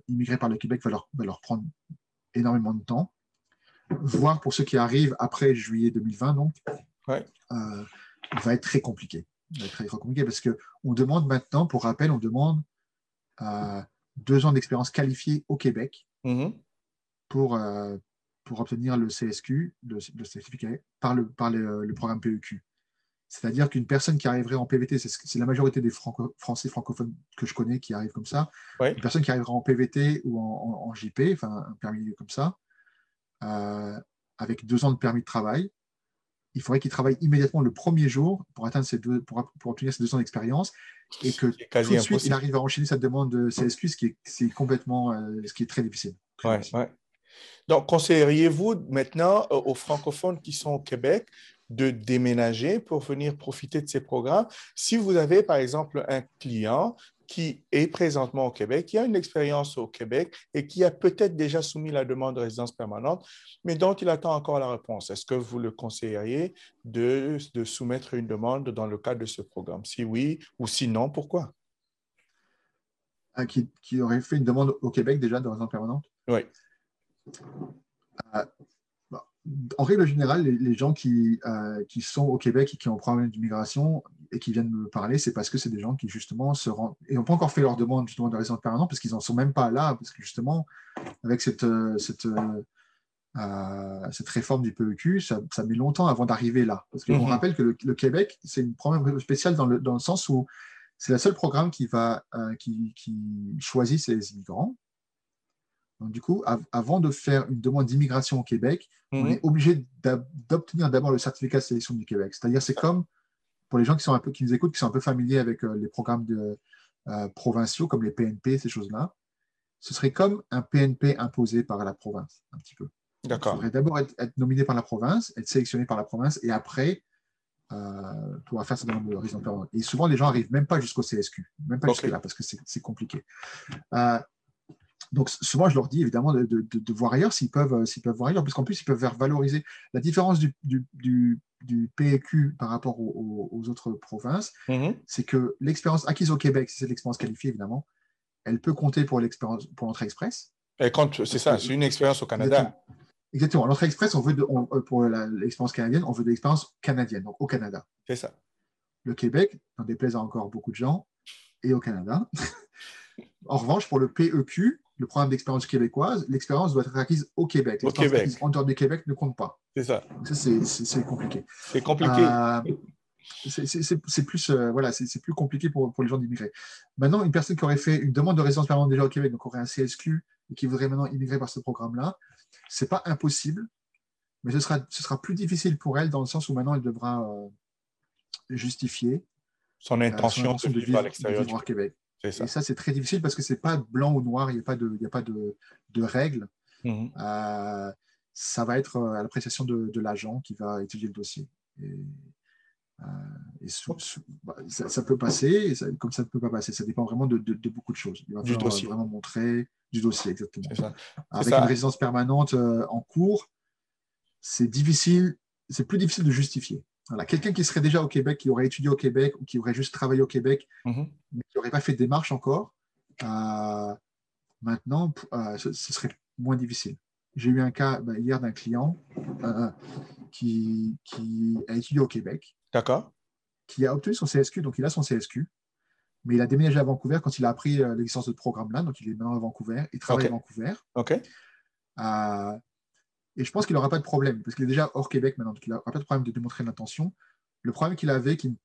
immigrer par le Québec va leur, leur prendre énormément de temps, voire pour ceux qui arrivent après juillet 2020, donc, va être très compliqué. Va être très, compliqué parce qu'on demande maintenant, pour rappel, on demande deux ans d'expérience qualifiée au Québec mm-hmm. pour, euh, pour obtenir le CSQ, le, certificat, par, le, par le, programme PEQ. C'est-à-dire qu'une personne qui arriverait en PVT, c'est la majorité des Français francophones que je connais qui arrivent comme ça, une personne qui arrivera en PVT ou en, JP, enfin un permis comme ça, euh, avec deux ans de permis de travail, il faudrait qu'il travaille immédiatement le premier jour pour, atteindre ces deux, pour, pour obtenir ces deux ans d'expérience et que tout de suite, il arrive à enchaîner sa demande de CSQ, ce qui est, complètement, euh, ce qui est très difficile. Donc, conseilleriez-vous maintenant aux francophones qui sont au Québec de déménager pour venir profiter de ces programmes? Si vous avez, par exemple, un client qui est présentement au Québec, qui a une expérience au Québec et qui a peut-être déjà soumis la demande de résidence permanente, mais dont il attend encore la réponse. Est-ce que vous le conseilleriez de, de soumettre une demande dans le cadre de ce programme? Si oui ou sinon, pourquoi? Ah, qui, qui, aurait fait une demande au Québec déjà de résidence permanente? Oui. Euh, en règle générale, les, gens qui, euh, qui, sont au Québec et qui ont un problème d'immigration et qui viennent me parler, c'est parce que c'est des gens qui, justement, se rendent et n'ont pas encore fait leur demande justement, de résidence permanente parce qu'ils n'en sont même pas là, parce que, justement, avec cette, euh, cette, euh, cette réforme du PEQ, ça, met longtemps avant d'arriver là. Parce qu'on mhm. rappelle que le, Québec, c'est une problème spécial dans le, dans le sens où c'est le seul programme qui, va, qui, qui choisit ses immigrants du coup, avant de faire une demande d'immigration au Québec, on mhm. est obligé d'obtenir d'abord le certificat de sélection du Québec. C'est-à-dire, c'est comme pour les gens qui, sont un peu, qui nous écoutent, qui sont un peu familiers avec euh, les programmes de, euh, provinciaux, comme les PNP, ces choses-là. Ce serait comme un PNP imposé par la province, un petit peu. D'accord. Il faudrait d'abord être, nominé par la province, être sélectionné par la province, et après, euh, pouvoir faire sa demande de résidence permanente. Et souvent, les gens n'arrivent même pas jusqu'au CSQ, même pas jusque là, parce que c'est compliqué. Euh, donc souvent, je leur dis évidemment de, voir ailleurs s'ils peuvent, euh, s'ils peuvent voir ailleurs, parce qu'en plus, ils peuvent valoriser la différence du, du, PEQ par rapport aux, autres provinces. Mm-hmm. C'est que l'expérience acquise au Québec, c'est l'expérience qualifiée évidemment, elle peut compter pour l'expérience pour l'entrée express. Et quand c'est ça, c'est une expérience au Canada. Exactement. L'entrée express, on veut euh, pour l'expérience canadienne, on veut de l'expérience canadienne, donc au Canada. C'est ça. Le Québec, n'en déplaise à encore beaucoup de gens, et au Canada. en revanche, pour le PEQ, le programme d'expérience québécoise, l'expérience doit être acquise au Québec. Au Québec. En dehors du Québec ne compte pas. C'est ça. ça c'est compliqué. C'est compliqué. Euh, c'est plus, euh, voilà, c'est plus compliqué pour, pour les gens d'immigrer. Maintenant, une personne qui aurait fait une demande de résidence permanente déjà au Québec, donc aurait un CSQ, et qui voudrait maintenant immigrer par ce programme-là, c'est pas impossible, mais ce sera, ce sera plus difficile pour elle dans le sens où maintenant elle devra euh, justifier son intention, de, vivre, à l'extérieur du Québec. Et ça, c'est très difficile parce que c'est pas blanc ou noir, il n'y a pas de, il a pas de, de règles. Mhm. Euh, ça va être à l'appréciation de, de l'agent qui va étudier le dossier. Et, bah, ça, peut passer, comme ça ne peut pas passer. Ça dépend vraiment de, de, beaucoup de choses. Il va falloir dossier. vraiment montrer du dossier, exactement. Avec une résidence permanente en cours, c'est difficile, c'est plus difficile de justifier. Voilà. Quelqu'un qui serait déjà au Québec, qui aurait étudié au Québec ou qui aurait juste travaillé au Québec, mhm. mais qui n'aurait pas fait de démarche encore, euh, maintenant, euh, ce, serait moins difficile. J'ai eu un cas bah, hier d'un client euh, qui, qui, a étudié au Québec. D'accord. Qui a obtenu son CSQ, donc il a son CSQ, mais il a déménagé à Vancouver quand il a appris l'existence de ce programme-là, donc il est maintenant à Vancouver, il travaille à Vancouver. OK. Et je pense qu'il n'aura pas de problème, parce qu'il est déjà hors Québec maintenant, donc il n'aura pas de problème de démontrer l'intention. Le problème qu'il avait, qui,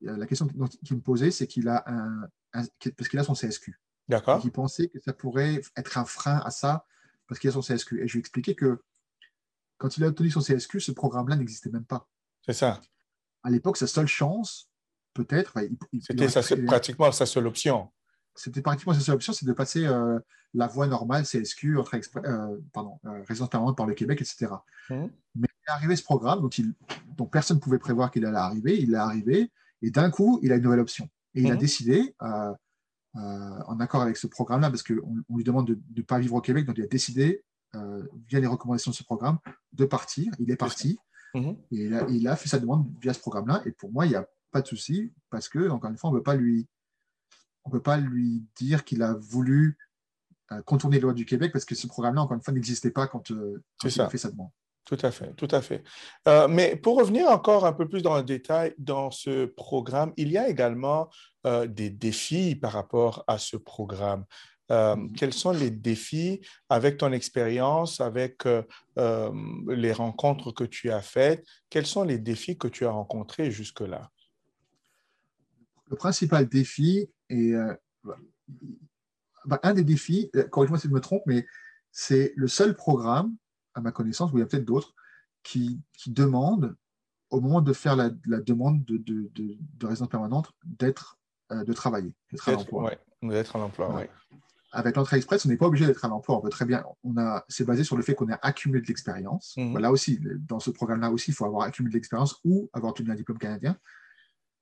la question qu'il me posait, c'est qu'il a un, parce qu'il a son CSQ. D'accord. Il pensait que ça pourrait être un frein à ça, parce qu'il a son CSQ. Et je lui ai expliqué que quand il a obtenu son CSQ, ce programme-là n'existait même pas. C'est ça. À l'époque, sa seule chance, peut-être. C'était pratiquement sa seule option c'était pratiquement sa seule option, c'est de passer euh, la voie normale, CSQ, entre euh, pardon, euh, résidence permanente par le Québec, etc. Mmh. Mais il est arrivé ce programme dont, il, dont personne ne pouvait prévoir qu'il allait arriver, il est arrivé, et d'un coup, il a une nouvelle option. Et il a mmh. décidé, en accord avec ce programme-là, parce qu'on on lui demande de ne pas vivre au Québec, donc il a décidé, via les recommandations de ce programme, de partir. Il est parti, mmh. et il a, il a, fait sa demande via ce programme-là, et pour moi, il n'y a pas de souci, parce que, encore une fois, on ne veut pas lui on ne peut pas lui dire qu'il a voulu euh, contourner les lois du Québec parce que ce programme-là, encore une fois, n'existait pas quand, euh, il a fait sa demande. Tout à fait, tout à fait. Euh, mais pour revenir encore un peu plus dans le détail dans ce programme, il y a également des défis par rapport à ce programme. Mm-hmm. Quels sont les défis avec ton expérience, avec les rencontres que tu as faites? Quels sont les défis que tu as rencontrés jusque-là? Le principal défi, et euh, bah, un des défis, euh, corrige-moi si je me trompe, mais c'est le seul programme, à ma connaissance, ou il y a peut-être d'autres, qui, qui, demande, au moment de faire la, demande de, de, de, résidence permanente, d'être, euh, de travailler, d'être à l'emploi. d'être à l'emploi, Avec l'entrée express, on n'est pas obligé d'être à l'emploi. On peut très bien. On a, c'est basé sur le fait qu'on a accumulé de l'expérience. Mhm. Là aussi, dans ce programme-là aussi, il faut avoir accumulé de l'expérience ou avoir obtenu un diplôme canadien.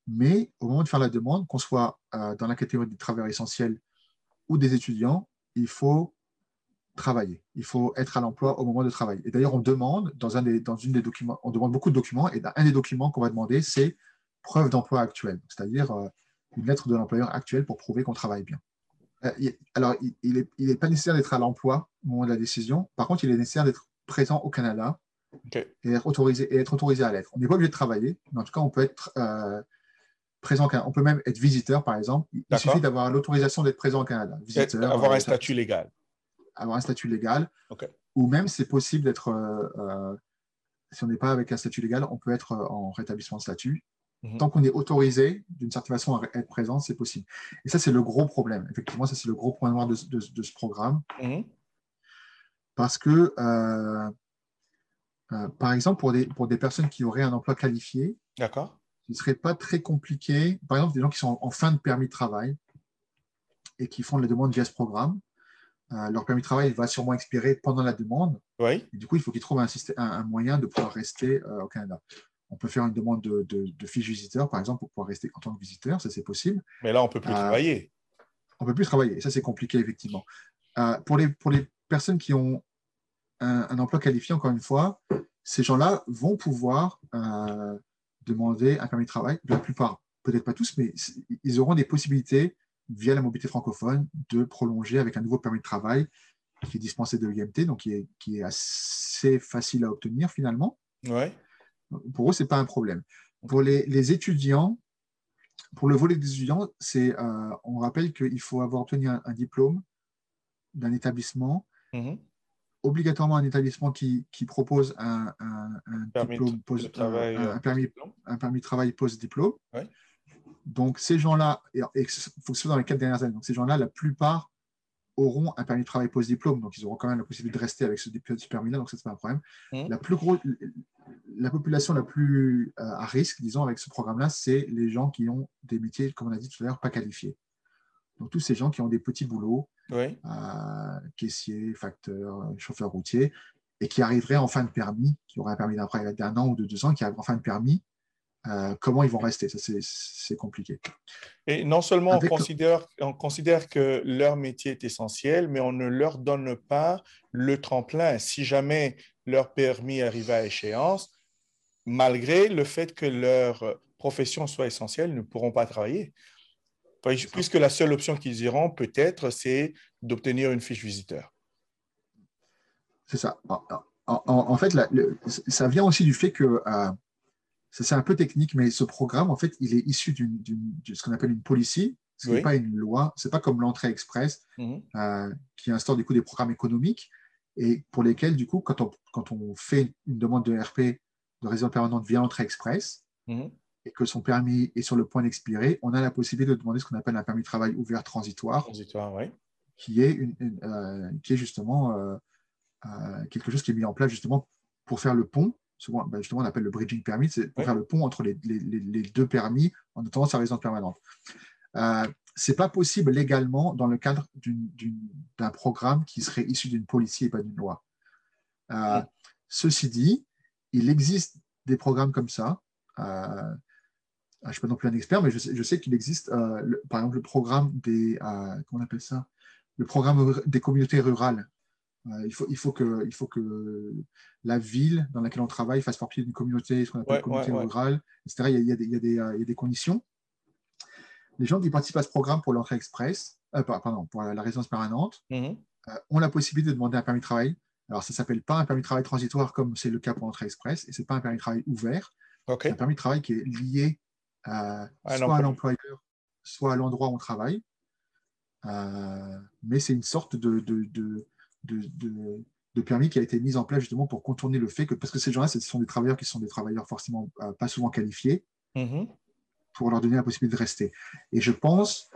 Mais au moment de faire la demande, qu'on soit euh, dans la catégorie des travailleurs essentiels ou des étudiants, il faut travailler. Il faut être à l'emploi au moment de travailler. Et d'ailleurs, on demande dans, un des, dans une des documents, on demande beaucoup de documents, et un des documents qu'on va demander, c'est preuve d'emploi actuel, c'est-à-dire euh, une lettre de l'employeur actuel pour prouver qu'on travaille bien. Euh, alors, il n'est il est pas nécessaire d'être à l'emploi au moment de la décision. Par contre, il est nécessaire d'être présent au Canada et, être autorisé, et être autorisé à l'être. On n'est pas obligé de travailler, mais en tout cas, on peut être présent On peut même être visiteur, par exemple. Il suffit d'avoir l'autorisation d'être présent au Canada. Visiteur, avoir un euh, statut légal. Avoir un statut légal. Ou même, c'est possible d'être, euh, euh, si on n'est pas avec un statut légal, on peut être en rétablissement de statut. Mhm. Tant qu'on est autorisé, d'une certaine façon, à être présent, c'est possible. Et ça, c'est le gros problème. Effectivement, ça, c'est le gros point noir de, ce programme. Mhm. Parce que, par exemple, pour des, pour des personnes qui auraient un emploi qualifié, D'accord ce ne serait pas très compliqué. Par exemple, des gens qui sont en fin de permis de travail et qui font la demande via ce programme, euh, leur permis de travail va sûrement expirer pendant la demande. Oui. Et du coup, il faut qu'ils trouvent un, un, moyen de pouvoir rester euh, au Canada. On peut faire une demande de, de, fiche visiteur, par exemple, pour pouvoir rester en tant que visiteur, ça c'est possible. Mais là, on ne peut plus euh, travailler. On ne peut plus travailler, et ça c'est compliqué, effectivement. pour, les, pour les personnes qui ont un, un, emploi qualifié, encore une fois, ces gens-là vont pouvoir demander un permis de travail. La plupart, peut-être pas tous, mais ils auront des possibilités via la mobilité francophone de prolonger avec un nouveau permis de travail qui est dispensé de l'UMT, donc qui est, qui est, assez facile à obtenir finalement. Ouais. Pour eux, ce n'est pas un problème. Pour les, les, étudiants, pour le volet des étudiants, c'est, euh, on rappelle qu'il faut avoir obtenu un, diplôme d'un établissement mm-hmm obligatoirement un établissement qui, qui propose un, un, un diplôme post, travail, un, euh, permis, un, permis, de travail post-diplôme. Donc, ces gens-là, il faut que ce soit dans les quatre dernières années, donc ces gens-là, la plupart auront un permis de travail post-diplôme, donc ils auront quand même la possibilité de rester avec ce, ce permis-là, donc ça, c'est pas un problème. Mmh. La, plus la population la plus euh, à risque, disons, avec ce programme-là, c'est les gens qui ont des métiers, comme on a dit tout à l'heure, pas qualifiés. Donc, tous ces gens qui ont des petits boulots, Oui. euh, caissiers, facteurs, chauffeurs routiers, et qui arriveraient en fin de permis, qui auraient un permis d'un d'un an ou de deux ans, qui arriveraient en fin de permis, euh, comment ils vont rester? Ça, c'est- c'est compliqué. Et non seulement Avec- on considère, on considère que leur métier est essentiel, mais on ne leur donne pas le tremplin. Si jamais leur permis arrive à échéance, malgré le fait que leur profession soit essentielle, ils ne pourront pas travailler. Puis- Puisque la seule option qu'ils iront, peut-être, c'est d'obtenir une fiche visiteur. C'est ça. En, en- en- en fait, la- le- ça vient aussi du fait que, euh, c'est un peu technique, mais ce programme, en fait, il est issu de ce qu'on appelle une policy, ce Oui. n'est pas une loi, c'est pas comme l'entrée express, Mhm. euh, qui instaure du coup des programmes économiques et pour lesquels, du coup, quand on, quand on fait une demande de RP de résidence permanente via l'entrée express Mhm. Et que son permis est sur le point d'expirer, on a la possibilité de demander ce qu'on appelle un permis de travail ouvert transitoire, Transitoire, oui. qui est, une, une, euh, qui est justement euh, euh, quelque chose qui est mis en place justement pour faire le pont. Souvent, ben, justement, on appelle le bridging permit, c'est pour Oui. faire le pont entre les, les- les- les deux permis en attendant sa résidence permanente. Euh, c'est pas possible légalement dans le cadre d'un programme qui serait issu d'une policy et pas d'une loi. Oui. Ceci dit, il existe des programmes comme ça. Euh, je ne suis pas non plus un expert, mais je sais, qu'il existe, euh, le- par exemple, le programme des, euh, comment on appelle ça? Le programme des communautés rurales. Euh, il, faut, il, faut que, il faut que la ville dans laquelle on travaille fasse partie d'une communauté, ce qu'on appelle Ouais, communauté ouais, ouais. rurale, etc. Il y a, il y a des, il y a des, il y a des conditions. Les gens qui participent à ce programme pour l'entrée express, par- pardon, pour la résidence permanente, Mhm. ont la possibilité de demander un permis de travail. Alors, ça ne s'appelle pas un permis de travail transitoire comme c'est le cas pour l'entrée express, et ce n'est pas un permis de travail ouvert. C'est un permis de travail qui est lié euh, soit à employeur. l'employeur, soit à l'endroit où on travaille. Euh, mais c'est une sorte de, de, de, de- permis qui a été mis en place justement pour contourner le fait que, parce que ces gens-là, ce sont des travailleurs qui sont des travailleurs forcément euh, pas souvent qualifiés, Mhm. pour leur donner la possibilité de rester. Et je pense,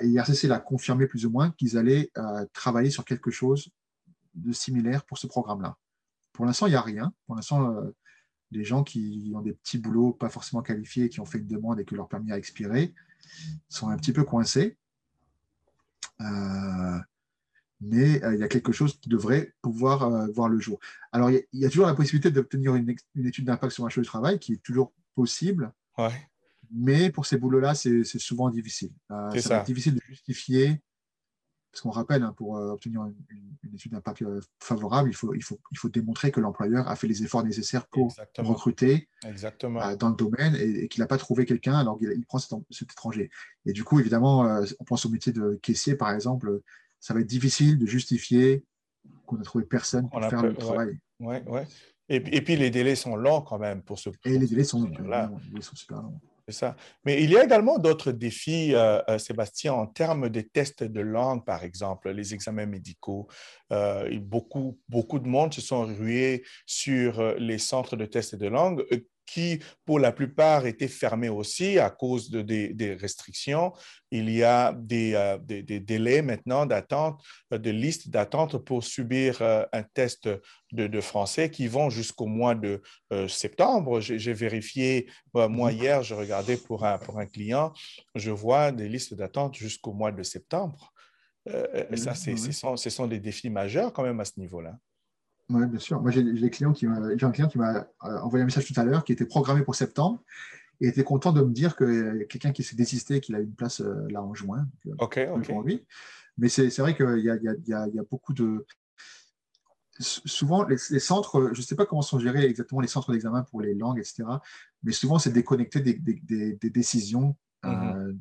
et IRCC l'a confirmé plus ou moins, qu'ils allaient travailler sur quelque chose de similaire pour ce programme-là. Pour l'instant, il n'y a rien. Pour l'instant, les gens qui ont des petits boulots pas forcément qualifiés, qui ont fait une demande et que leur permis a expiré, sont un petit peu coincés. Euh, mais euh, il y a quelque chose qui devrait pouvoir euh, voir le jour. Alors, il y a- il y, a toujours la possibilité d'obtenir une, étude d'impact sur le marché du travail, qui est toujours possible. Ouais. Mais pour ces boulots-là, c'est souvent difficile. C'est difficile de justifier, parce qu'on rappelle, hein, pour euh, obtenir une, étude d'impact euh, favorable, il faut, il, faut, il faut démontrer que l'employeur a fait les efforts nécessaires pour Exactement. recruter Exactement. euh, dans le domaine et, et qu'il n'a pas trouvé quelqu'un alors qu'il il prend cet, cet étranger. Et du coup, évidemment, on pense au métier de caissier, par exemple, ça va être difficile de justifier qu'on a trouvé personne pour On faire le ouais. travail. Ouais, ouais. Et, puis- et puis les délais sont longs quand même pour ce. Et les délais sont, longs, là. évidemment, les délais sont super longs. Mais il y a également d'autres défis, euh, euh, Sébastien, en termes des tests de langue, par exemple, les examens médicaux. Euh, beaucoup, beaucoup de monde se sont rués sur les centres de tests de langue qui, pour la plupart, étaient fermés aussi à cause de, des, des restrictions. Il y a des, euh, des, des délais maintenant d'attente, euh, de listes d'attente pour subir euh, un test de, de français qui vont jusqu'au mois de euh, septembre. J'ai vérifié moi, moi, hier, je regardais pour un, pour un client, je vois des listes d'attente jusqu'au mois de septembre. Ça, oui. ce sont, ce sont des défis majeurs quand même à ce niveau-là. Oui, bien sûr. Moi, j'ai j'ai des clients qui m'a- j'ai un client qui m'a euh, envoyé un message tout à l'heure qui était programmé pour septembre et était content de me dire que quelqu'un qui s'est désisté, qu'il a une place euh, là en juin. Donc, euh, OK, pour lui. Mais c'est vrai qu'il y, a- y y beaucoup de. Souvent, les, les centres, je ne sais pas comment sont gérés exactement les centres d'examen pour les langues, etc. Mais souvent, c'est déconnecté des, des- des- des décisions euh,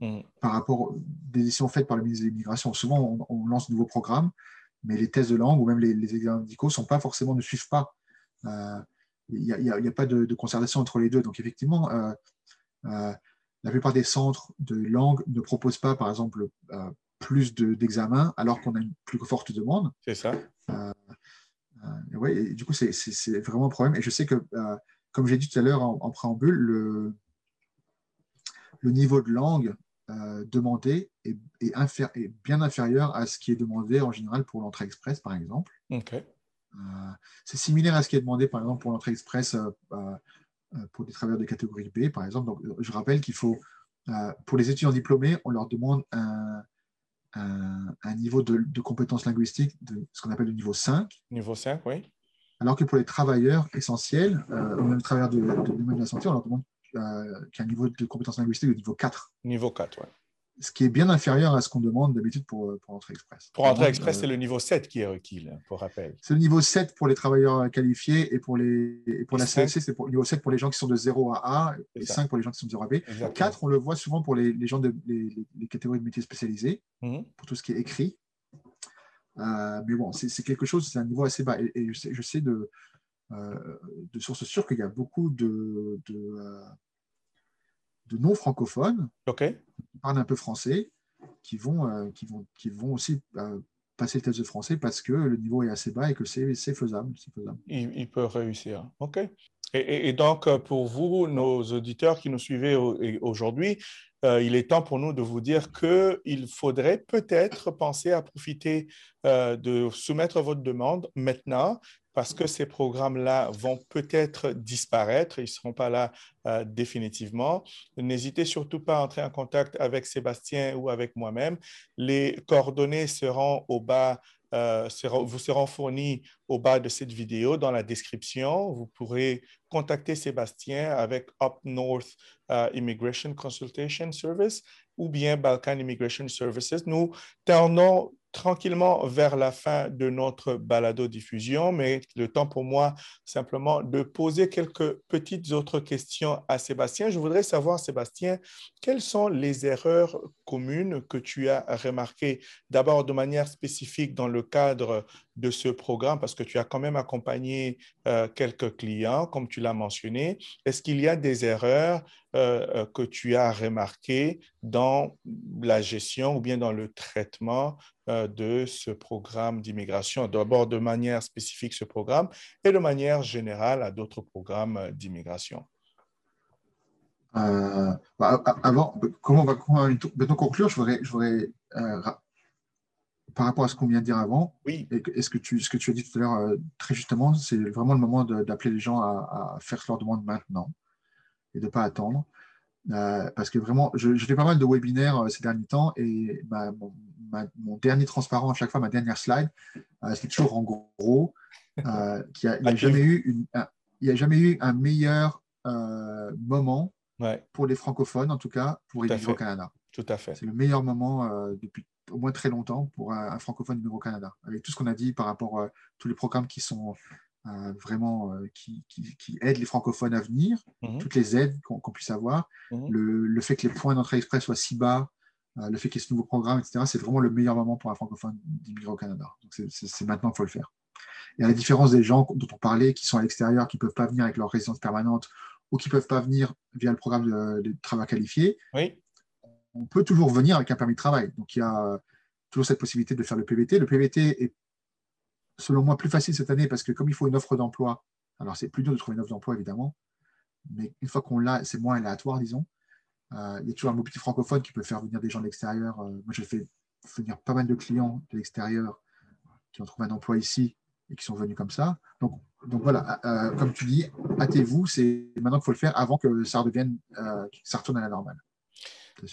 Mhm. par rapport aux décisions faites par le ministre de l'Immigration. Souvent, on, on lance de nouveaux programmes, mais les tests de langue ou même les, les examens médicaux sont pas forcément, ne suivent pas. Euh, Il n'y a, pas de, de concertation entre les deux. Donc, effectivement, euh, euh, la plupart des centres de langue ne proposent pas, par exemple, plus de- d'examens alors qu'on a une plus forte demande. C'est ça. Et ouais, et du coup, c'est- vraiment un problème. Et je sais que, comme j'ai dit tout à l'heure en, en préambule, le, le niveau de langue euh, demandé est, est bien inférieur à ce qui est demandé en général pour l'entrée express, par exemple. Euh, c'est similaire à ce qui est demandé, par exemple, pour l'entrée express euh, pour des travailleurs de catégorie B, par exemple. Donc, je rappelle qu'il faut, pour les étudiants diplômés, on leur demande un, un, niveau de, de compétences linguistiques de ce qu'on appelle le niveau 5. Niveau 5, oui. Alors que pour les travailleurs essentiels, ou même les travailleurs de, de, de la santé, on leur demande euh, qu'il y a un niveau de compétences linguistiques de niveau 4. Niveau 4, oui ce qui est bien inférieur à ce qu'on demande d'habitude pour, pour Entrée Express. Pour Entrée Express, c'est le niveau 7 qui est requis, pour rappel. C'est le niveau 7 pour les travailleurs qualifiés et pour, les, et pour la CLC, c'est le niveau 7 pour les gens qui sont de 0 à A et 5 pour les gens qui sont de 0 à B. Exactement. 4, on le voit souvent pour les, les gens de les, les, catégories de métiers spécialisés, mmh. pour tout ce qui est écrit. Euh, mais bon, c'est quelque chose, c'est un niveau assez bas. Et, et je sais, je sais de, euh, de sources sûres qu'il y a beaucoup de, de euh, de non-francophones okay. qui parlent un peu français, qui vont, euh, qui vont, qui vont aussi euh, passer le test de français parce que le niveau est assez bas et que c'est faisable. faisable. Il, il, peut réussir. OK. Et, et, donc, euh, pour vous, nos auditeurs qui nous suivez aujourd'hui, euh, il est temps pour nous de vous dire qu'il faudrait peut-être penser à profiter euh, de soumettre votre demande maintenant parce que ces programmes-là vont peut-être disparaître, ils ne seront pas là euh, définitivement. N'hésitez surtout pas à entrer en contact avec Sébastien ou avec moi-même. Les coordonnées seront au bas euh, vous seront fournis au bas de cette vidéo dans la description. Vous pourrez contacter Sébastien avec Up North uh, Immigration Consultation Service ou bien Balkan Immigration Services. Nous tendons tranquillement vers la fin de notre balado-diffusion, mais le temps pour moi simplement de poser quelques petites autres questions à Sébastien. Je voudrais savoir, Sébastien, quelles sont les erreurs communes que tu as remarquées, d'abord de manière spécifique dans le cadre de ce programme, parce que tu as quand même accompagné euh, quelques clients, comme tu l'as mentionné. Est-ce qu'il y a des erreurs euh, euh, que tu as remarquées dans la gestion ou bien dans le traitement de ce programme d'immigration, d'abord de manière spécifique ce programme et de manière générale à d'autres programmes d'immigration? Bah, avant, comment on va conclure, je voudrais, je voudrais par rapport à ce qu'on vient de dire avant, oui. et, ce, que tu, ce que tu as dit tout à l'heure euh, très justement, c'est vraiment le moment d'appeler les gens à, faire leur demande maintenant et de ne pas attendre. Euh, parce que vraiment, je, fais pas mal de webinaires euh, ces derniers temps et mon, dernier transparent à chaque fois, ma dernière slide, c'est toujours en gros qu'il n'y a, jamais eu un, il a jamais eu un meilleur moment pour les francophones, en tout cas, pour immigrer au Canada. Tout à fait. C'est le meilleur moment depuis au moins très longtemps pour un, francophone au Canada. Avec tout ce qu'on a dit par rapport à tous les programmes qui sont euh, vraiment euh, qui, qui, aident les francophones à venir, mhm. toutes les aides qu'on puisse avoir, mhm. le, le, fait que les points d'entrée express soient si bas, euh, le fait qu'il y ait ce nouveau programme, etc., c'est vraiment le meilleur moment pour un francophone d'immigrer au Canada. C'est maintenant qu'il faut le faire. Et à la différence des gens dont on parlait, qui sont à l'extérieur, qui ne peuvent pas venir avec leur résidence permanente ou qui ne peuvent pas venir via le programme de, de travail qualifié, oui on peut toujours venir avec un permis de travail. Donc, il y a toujours cette possibilité de faire le PVT. Le PVT est, selon moi, plus facile cette année parce que comme il faut une offre d'emploi, alors c'est plus dur de trouver une offre d'emploi, évidemment, mais une fois qu'on l'a, c'est moins aléatoire, disons. Euh, il y a toujours un mobilité francophone qui peut faire venir des gens de l'extérieur. Euh, moi, j'ai fait venir pas mal de clients de l'extérieur qui ont trouvé un emploi ici et qui sont venus comme ça. Donc, voilà, euh, comme tu dis, hâtez-vous, c'est maintenant qu'il faut le faire avant que ça redevienne, que ça retourne à la normale.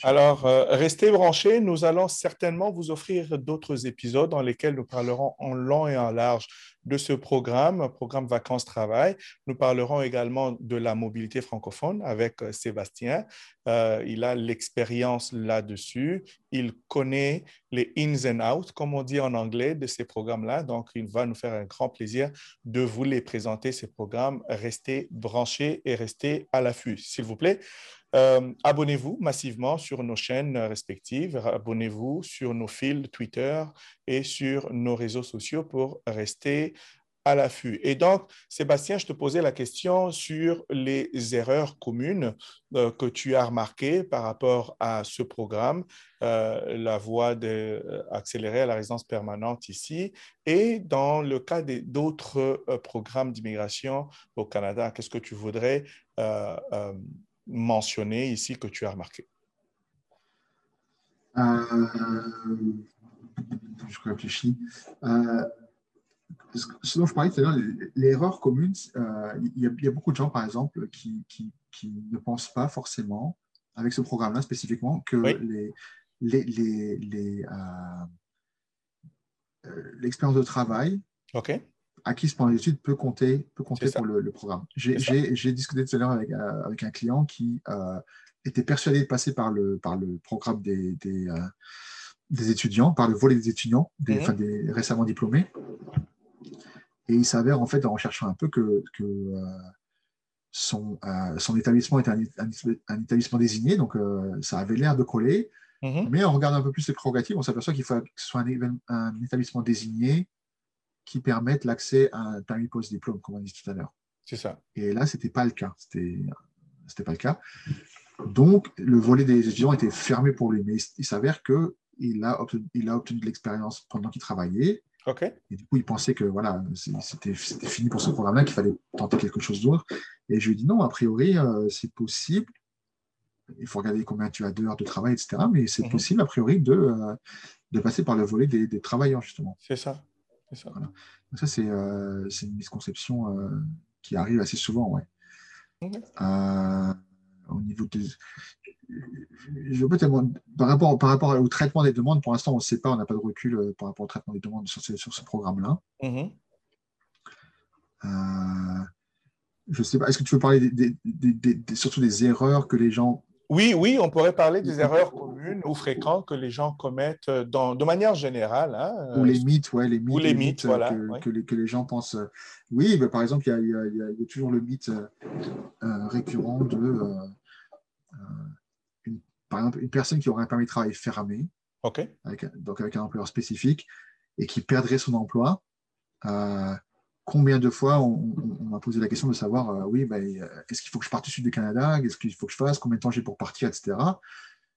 Alors, euh, restez branchés. Nous allons certainement vous offrir d'autres épisodes dans lesquels nous parlerons en long et en large de ce programme, programme Vacances-Travail. Nous parlerons également de la mobilité francophone avec euh, Sébastien. Euh, il a l'expérience là-dessus. Il connaît les ins and outs, comme on dit en anglais, de ces programmes-là. Donc, il va nous faire un grand plaisir de vous les présenter, ces programmes. Restez branchés et restez à l'affût, s'il vous plaît. Euh, abonnez-vous massivement sur nos chaînes respectives, abonnez-vous sur nos fils Twitter et sur nos réseaux sociaux pour rester à l'affût. Et donc, Sébastien, je te posais la question sur les erreurs communes euh, que tu as remarquées par rapport à ce programme, euh, la voie d'accélérer à la résidence permanente ici, et dans le cas d'autres programmes d'immigration au Canada. Qu'est-ce que tu voudrais mentionné ici que tu as remarqué euh, Je réfléchis. Euh, ce dont je parlais tout à l'heure, l'erreur commune, euh, il, y a, beaucoup de gens, par exemple, qui, qui, ne pensent pas forcément, avec ce programme-là spécifiquement, que les, l'expérience de travail OK. Acquise pendant l'étude peut compter, peut compter pour le, programme. J'ai discuté tout à l'heure avec, avec, un client qui était persuadé de passer par le, par le programme des, des, des étudiants, par le volet des étudiants, des, mhm. des récemment diplômés. Et il s'avère, en fait, en recherchant un peu, que, que son, euh, son établissement était un, établissement désigné, donc euh, ça avait l'air de coller. Mhm. Mais en regardant un peu plus les prérogatives, on s'aperçoit qu'il faut que ce soit un, établissement désigné qui permette l'accès à un permis post-diplôme, comme on dit tout à l'heure. C'est ça. Et là, ce n'était pas le cas. C'était pas le cas. Donc, le volet des étudiants était fermé pour lui. Mais il, s'avère qu'il a, obtenu, il a obtenu de l'expérience pendant qu'il travaillait. Et du coup, il pensait que voilà, c'était fini pour ce programme-là, qu'il fallait tenter quelque chose d'autre. Et je lui ai dit non, a priori, euh, c'est possible. Il faut regarder combien tu as d'heures de travail, etc. Mais c'est mhm. possible, a priori, de, euh, de passer par le volet des, travailleurs, justement. C'est ça. Ça, Donc ça c'est euh, une misconception qui arrive assez souvent, ouais. au niveau des, je peux par rapport, par rapport au traitement des demandes, pour l'instant, on ne sait pas, on n'a pas de recul euh, par rapport au traitement des demandes sur ce, sur ce programme-là. Euh, je ne sais pas, est-ce que tu veux parler surtout des erreurs que les gens... Oui, oui, on pourrait parler des erreurs communes ou fréquentes que les gens commettent dans, de manière générale. Hein, ou les mythes, ouais, les mythes, ou les, mythes, voilà, que, les, que, les, gens pensent. Oui, bah, par exemple, il y, y, a toujours le mythe euh, récurrent de par exemple, une personne qui aurait un permis de travail fermé, avec, donc avec un employeur spécifique, et qui perdrait son emploi, euh, combien de fois on, m'a posé la question de savoir, euh, oui, ben, euh, est-ce qu'il faut que je parte du sud du Canada, qu'est-ce qu'il faut que je fasse, combien de temps j'ai pour partir, etc.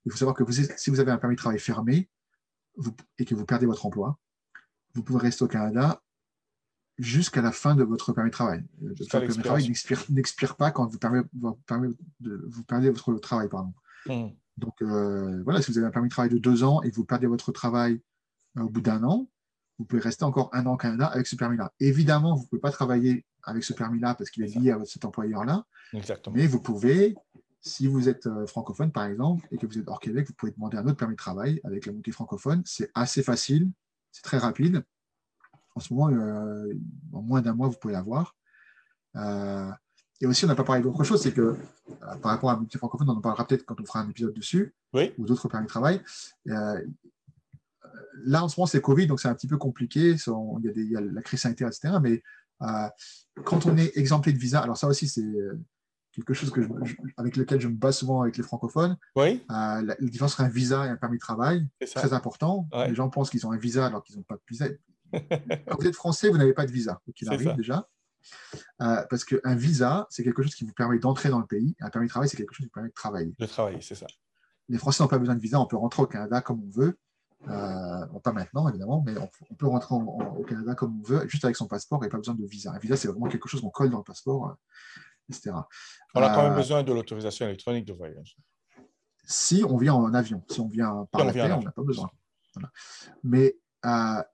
Il faut savoir que si vous avez un permis de travail fermé et que vous perdez votre emploi, vous pouvez rester au Canada jusqu'à la fin de votre permis de travail. Le permis de travail n'expire pas quand vous, de, vous perdez votre travail. Pardon. Hmm. Donc euh, voilà, si vous avez un permis de travail de deux ans et que vous perdez votre travail euh, au bout d'un an, vous pouvez rester encore un an au Canada avec ce permis-là. Évidemment, vous ne pouvez pas travailler avec ce permis-là parce qu'il est lié à cet employeur-là. Mais vous pouvez, si vous êtes euh, francophone par exemple et que vous êtes hors Québec, vous pouvez demander un autre permis de travail avec la montée francophone. C'est assez facile, c'est très rapide. En ce moment, en moins d'un mois, vous pouvez l'avoir. Et aussi, on n'a pas parlé d'autre chose, c'est que euh, par rapport à la mobilité francophone, on en parlera peut-être quand on fera un épisode dessus, ou d'autres permis de travail. Euh, là, en ce moment, c'est Covid, donc c'est un petit peu compliqué. Il y, a des, la crise sanitaire, etc. Mais euh, quand on est exempté de visa, alors ça aussi, c'est quelque chose que avec lequel je me base souvent avec les francophones. Oui. la, différence entre un visa et un permis de travail, c'est très important. Les gens pensent qu'ils ont un visa alors qu'ils n'ont pas de visa. Quand vous êtes français, vous n'avez pas de visa, qu'il arrive déjà. Euh, parce qu'un visa, c'est quelque chose qui vous permet d'entrer dans le pays. Un permis de travail, c'est quelque chose qui vous permet de travailler. De travailler, c'est ça. Les Français n'ont pas besoin de visa, on peut rentrer au Canada comme on veut. Euh, pas maintenant, évidemment, mais on, peut rentrer au Canada comme on veut, juste avec son passeport et pas besoin de visa. Un visa, c'est vraiment quelque chose qu'on colle dans le passeport, euh, etc. On a quand même besoin de l'autorisation électronique de voyage. Si on vient en avion, si on vient par la terre, on n'a pas besoin. Mais,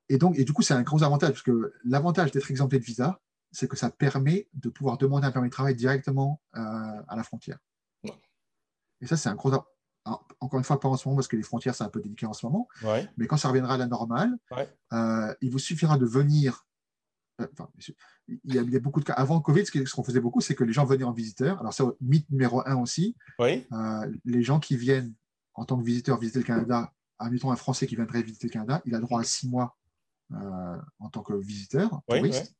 et, donc, et du coup, c'est un gros avantage, parce que l'avantage d'être exempté de visa, c'est que ça permet de pouvoir demander un permis de travail directement euh, à la frontière. Et ça, c'est un gros. Encore une fois, pas en ce moment, parce que les frontières, c'est un peu délicat en ce moment. Mais quand ça reviendra à la normale, euh, il vous suffira de venir. Euh, il, y a, beaucoup de cas. Avant Covid, ce qu'on faisait beaucoup, c'est que les gens venaient en visiteur. Alors, c'est mythe numéro un aussi. les gens qui viennent en tant que visiteurs visiter le Canada, admettons un Français qui viendrait visiter le Canada, il a droit à six mois en tant que visiteur, touriste.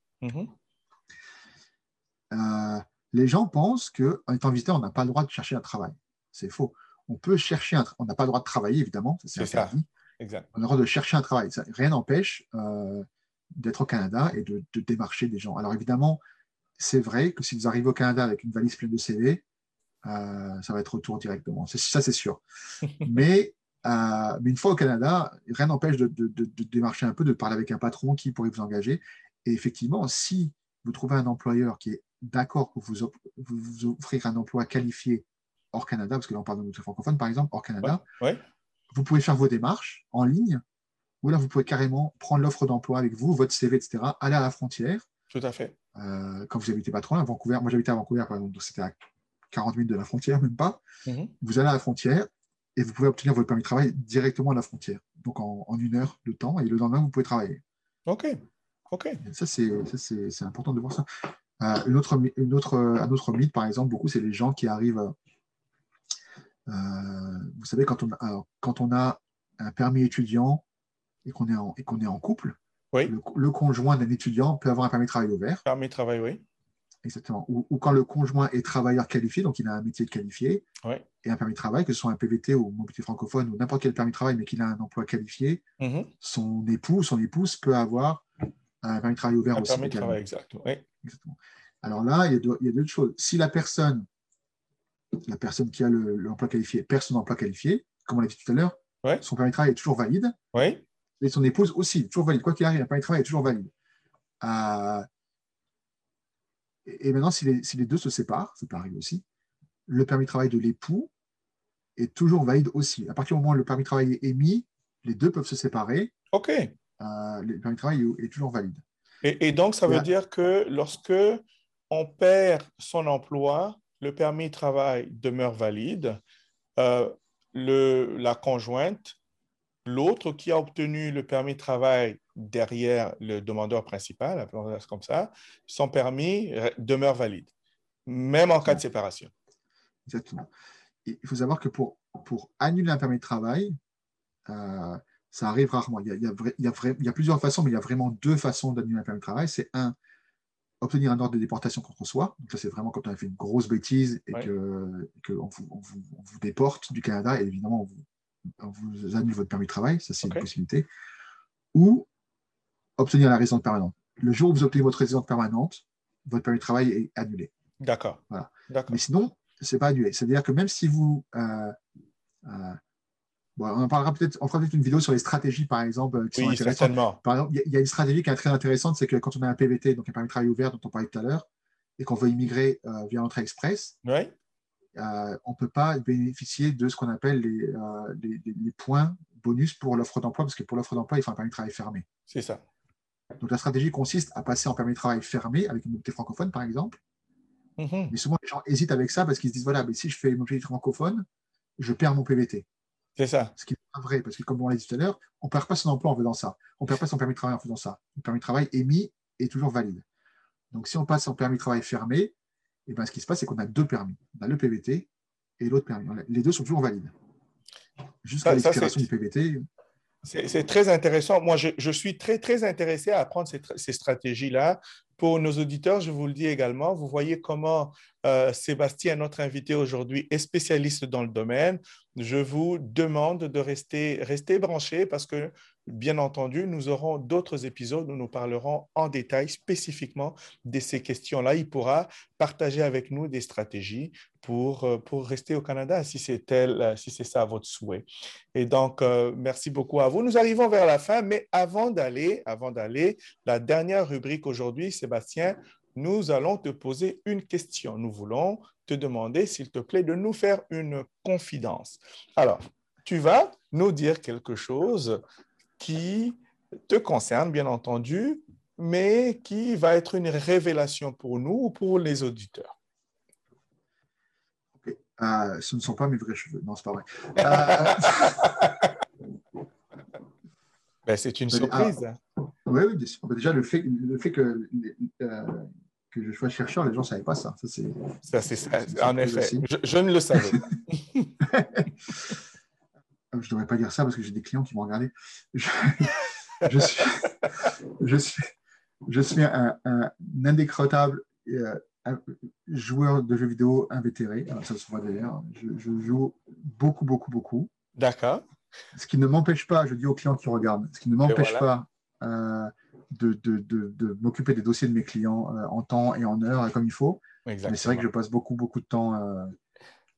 Euh, les gens pensent qu'en étant visiteur, on n'a pas le droit de chercher un travail. C'est faux. On peut chercher un On n'a pas le droit de travailler, évidemment. C'est interdit. Exact. On a le droit de chercher un travail. rien n'empêche euh, d'être au Canada et de, démarcher des gens. Alors évidemment, c'est vrai que si vous arrivez au Canada avec une valise pleine de CV, euh, ça va être retour directement. Ça, c'est sûr. mais, mais, une fois au Canada, rien n'empêche de, de, démarcher un peu, de parler avec un patron qui pourrait vous engager. Et effectivement, si vous trouvez un employeur qui est d'accord pour vous, vous, offrir un emploi qualifié hors Canada, parce que là on parle de notre francophone par exemple, hors Canada, vous pouvez faire vos démarches en ligne, ou là vous pouvez carrément prendre l'offre d'emploi avec vous, votre CV, etc., aller à la frontière. Tout à fait. Euh, quand vous habitez pas trop loin, à Vancouver, moi j'habitais à Vancouver par exemple, donc c'était à 40 minutes de la frontière, même pas. Mhm. Vous allez à la frontière, et vous pouvez obtenir votre permis de travail directement à la frontière. Donc en, une heure de temps, et le lendemain, vous pouvez travailler. OK. OK. ça, c'est important de voir ça. Euh, une autre, une autre, un autre mythe, par exemple, beaucoup, c'est les gens qui arrivent. Euh, vous savez, quand on, quand on a un permis étudiant et qu'on est, en, est en couple, le, conjoint d'un étudiant peut avoir un permis de travail ouvert. Permis de travail, oui. Exactement. Ou, quand le conjoint est travailleur qualifié, donc il a un métier de qualifié, et un permis de travail, que ce soit un PVT ou mobilité francophone ou n'importe quel permis de travail, mais qu'il a un emploi qualifié, mm-hmm. son époux, son épouse peut avoir un permis de travail ouvert un Permis de travail, exact. Exactement. Alors là, il y, a deux, il y a deux choses. Si la personne, la personne qui a l'emploi qualifié perd son emploi qualifié, comme on l'a dit tout à l'heure, son permis de travail est toujours valide. Et son épouse aussi, toujours valide. Quoi qu'il arrive, un permis de travail est toujours valide. Euh, et maintenant, si les, deux se séparent, ça peut arriver aussi, le permis de travail de l'époux est toujours valide aussi. À partir du moment où le permis de travail est émis, les deux peuvent se séparer. OK. Euh, le permis de travail est, toujours valide. Et, donc, ça veut dire que lorsque on perd son emploi, le permis de travail demeure valide. Euh, la conjointe, l'autre qui a obtenu le permis de travail derrière le demandeur principal, comme ça, son permis demeure valide, même en cas de séparation. Exactement. il faut savoir que pour, annuler un permis de travail, euh, ça arrive rarement. Il, y a, il y, a, plusieurs façons, mais il y a vraiment deux façons d'annuler un permis de travail. C'est un, obtenir un ordre de déportation contre soi. Donc ça, c'est vraiment quand on a fait une grosse bêtise et qu'on que vous, on vous, vous, déporte du Canada et évidemment, on vous, vous annule votre permis de travail. Ça, c'est une possibilité. Ou obtenir la résidence permanente. Le jour où vous obtenez votre résidence permanente, votre permis de travail est annulé. D'accord. Voilà. Mais sinon, ce n'est pas annulé. C'est-à-dire que même si vous. Euh, euh, on en parlera peut-être, on fera peut-être une vidéo sur les stratégies, par exemple, qui oui, Certainement. Par exemple, il y, a une stratégie qui est très intéressante, c'est que quand on a un PVT, donc un permis de travail ouvert dont on parlait tout à l'heure, et qu'on veut immigrer euh, via l'entrée express, on ne peut pas bénéficier de ce qu'on appelle les, les, les, points bonus pour l'offre d'emploi, parce que pour l'offre d'emploi, il faut un permis de travail fermé. C'est ça. Donc la stratégie consiste à passer en permis de travail fermé avec une mobilité francophone, par exemple. Mhm. Mais souvent, les gens hésitent avec ça parce qu'ils se disent voilà, mais si je fais une mobilité francophone, je perds mon PVT. C'est ça. Ce qui n'est pas vrai, parce que comme on l'a dit tout à l'heure, on ne perd pas son emploi en faisant ça. On ne perd pas son permis de travail en faisant ça. Le permis de travail émis est toujours valide. Donc si on passe en permis de travail fermé, et eh ben, ce qui se passe, c'est qu'on a deux permis. On a le PVT et l'autre permis. Les deux sont toujours valides. Jusqu'à l'expiration du PVT. C'est très intéressant. Moi, je, suis très, très intéressé à apprendre ces, stratégies-là. Pour nos auditeurs, je vous le dis également, vous voyez comment euh, Sébastien, notre invité aujourd'hui, est spécialiste dans le domaine. Je vous demande de rester, rester branché parce que Bien entendu, nous aurons d'autres épisodes où nous parlerons en détail spécifiquement de ces questions-là. Il pourra partager avec nous des stratégies pour, euh, pour rester au Canada si c'est euh, si c'est ça votre souhait. Et donc, euh, merci beaucoup à vous. Nous arrivons vers la fin, mais avant d'aller, avant d'aller, la dernière rubrique aujourd'hui, Sébastien, nous allons te poser une question. Nous voulons te demander, s'il te plaît, de nous faire une confidence. Alors, tu vas nous dire quelque chose qui te concerne, bien entendu, mais qui va être une révélation pour nous ou pour les auditeurs. Euh, ce ne sont pas mes vrais cheveux. Non, c'est pas vrai. ben, c'est une surprise. Ah, oui, oui, déjà, le fait, le fait que, euh, que je sois chercheur, les gens ne savaient pas ça. Ça, c'est En effet, je, je, ne le savais pas. je ne devrais pas dire ça parce que j'ai des clients qui m'ont regardé. Je, suis, je suis, je suis un, indécrottable euh, joueur de jeux vidéo invétéré. ça se voit d'ailleurs. Je, joue beaucoup, beaucoup, beaucoup. D'accord. Ce qui ne m'empêche pas, je dis aux clients qui regardent, ce qui ne m'empêche pas euh, de, de, de, m'occuper des dossiers de mes clients euh, en temps et en heure comme il faut. Mais c'est vrai que je passe beaucoup, beaucoup de temps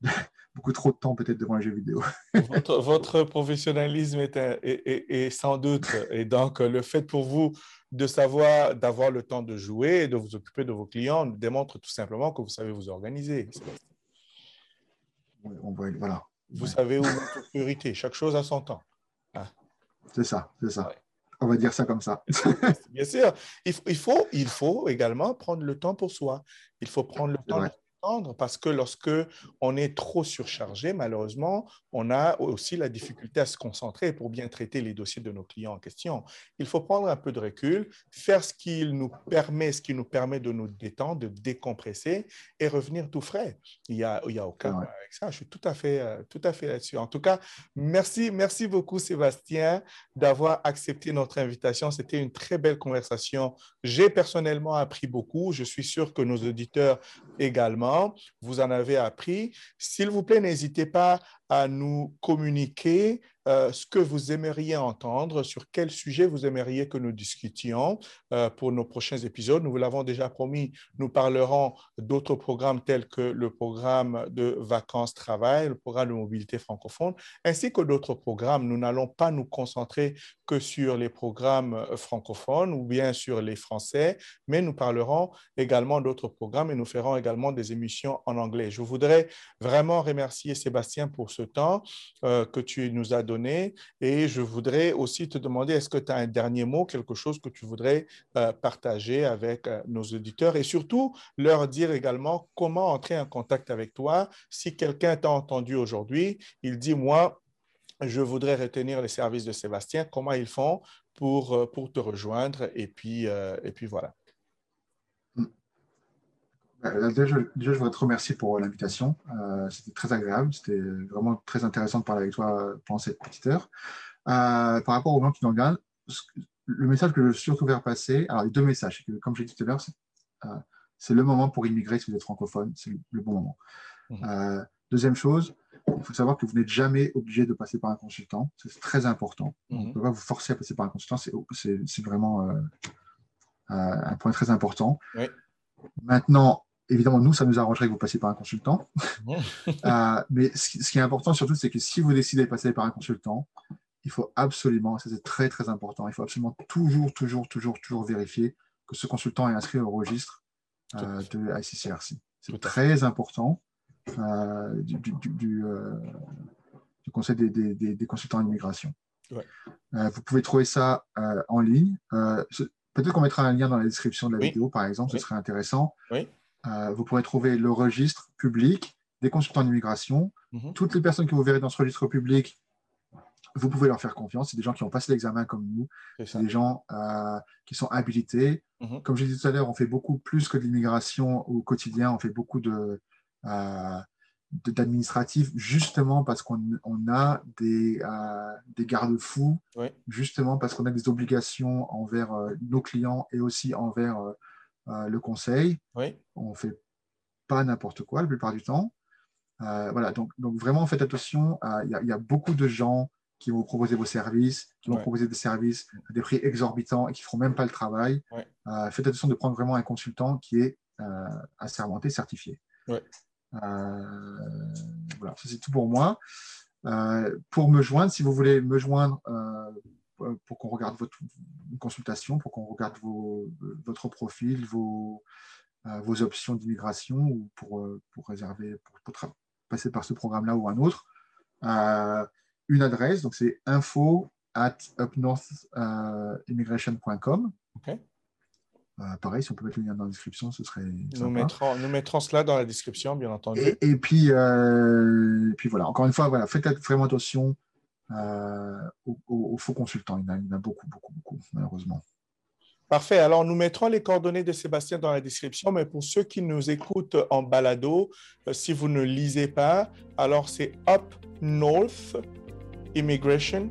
beaucoup trop de temps peut-être devant les jeux vidéo. votre, professionnalisme est, est, sans doute, et donc le fait pour vous de savoir, d'avoir le temps de jouer et de vous occuper de vos clients démontre tout simplement que vous savez vous organiser. on voilà. Vous savez où votre priorité, chaque chose a son temps. Hein? C'est ça, c'est ça. On va dire ça comme ça. Bien sûr. Il, faut, il faut également prendre le temps pour soi. Il faut prendre le temps parce que lorsque on est trop surchargé, malheureusement, on a aussi la difficulté à se concentrer pour bien traiter les dossiers de nos clients en question. Il faut prendre un peu de recul, faire ce qui nous permet, ce qui nous permet de nous détendre, de décompresser et revenir tout frais. Il n'y a, il y a aucun problème avec ça. Je suis tout à fait, euh, tout à fait là-dessus. En tout cas, merci, merci beaucoup, Sébastien, d'avoir accepté notre invitation. C'était une très belle conversation. J'ai personnellement appris beaucoup. Je suis sûr que nos auditeurs également. Vous en avez appris. S'il vous plaît, n'hésitez pas à nous communiquer euh, ce que vous aimeriez entendre, sur quel sujet vous aimeriez que nous discutions euh, pour nos prochains épisodes. Nous vous l'avons déjà promis, nous parlerons d'autres programmes tels que le programme de vacances-travail, le programme de mobilité francophone, ainsi que d'autres programmes. Nous n'allons pas nous concentrer que sur les programmes euh, francophones ou bien sur les français, mais nous parlerons également d'autres programmes et nous ferons également des émissions en anglais. Je voudrais vraiment remercier Sébastien pour ce temps que tu nous as donné et je voudrais aussi te demander, est-ce que tu as un dernier mot, quelque chose que tu voudrais euh, partager avec euh, nos auditeurs et surtout leur dire également comment entrer en contact avec toi? Si quelqu'un t'a entendu aujourd'hui, il dit, moi, je voudrais retenir les services de Sébastien, comment ils font pour, euh, pour te rejoindre et puis, et puis voilà. Euh, déjà, je voudrais te remercier pour l'invitation. Euh, c'était très agréable. C'était vraiment très intéressant de parler avec toi pendant cette petite heure. Euh, par rapport aux gens qui nous regardent, le message que je veux surtout faire passer, alors a deux messages. Comme j'ai dit tout à l'heure, c'est le moment pour immigrer si vous êtes francophone. C'est le, bon moment. Mhm. deuxième chose, il faut savoir que vous n'êtes jamais obligé de passer par un consultant. C'est très important. On ne peut pas vous forcer à passer par un consultant. C'est vraiment un point très important. Maintenant, évidemment, nous, ça nous arrangerait que vous passiez par un consultant. Euh, mais ce, qui est important surtout, c'est que si vous décidez de passer par un consultant, il faut absolument, ça c'est très très important, il faut absolument toujours, toujours, toujours, toujours vérifier que ce consultant est inscrit au registre euh, de ICCRC. C'est très important euh, du, du, Conseil des, consultants en immigration. vous pouvez trouver ça en ligne. Peut-être qu'on mettra un lien dans la description de la vidéo, par exemple, ce serait intéressant. Oui. Euh, vous pourrez trouver le registre public des consultants d'immigration. Mhm. Toutes les personnes que vous verrez dans ce registre public, vous pouvez leur faire confiance. C'est des gens qui ont passé l'examen comme nous. C'est des gens euh, qui sont habilités. Mhm. Comme j'ai dit tout à l'heure, on fait beaucoup plus que de l'immigration au quotidien. On fait beaucoup de, euh, d'administratif justement parce qu'on a des, des garde-fous, justement parce qu'on a des obligations envers nos clients et aussi envers euh, le conseil. On ne fait pas n'importe quoi la plupart du temps. Euh, voilà, donc, donc, vraiment faites attention. Il y, a beaucoup de gens qui vont vous proposer vos services, qui vont proposer des services à des prix exorbitants et qui ne feront même pas le travail. Euh, faites attention de prendre vraiment un consultant qui est assermenté, certifié. voilà, c'est tout pour moi. pour me joindre, si vous voulez me joindre euh, pour qu'on regarde votre consultation, pour qu'on regarde votre profil, vos, euh, vos options d'immigration ou pour, euh, pour réserver, pour, passer par ce programme-là ou un autre. une adresse, donc c'est info at upnorthimmigration.com. pareil, si on peut mettre le lien dans la description, ce serait. Nous mettrons, nous mettrons cela dans la description, bien entendu. Et, puis, et puis voilà, encore une fois, voilà, faites vraiment attention euh, aux, faux consultants. Il y, en a, il y, en a, beaucoup, beaucoup, beaucoup, malheureusement. Parfait. Alors, nous mettrons les coordonnées de Sébastien dans la description, mais pour ceux qui nous écoutent en balado, euh, si vous ne lisez pas, alors c'est Up North Immigration.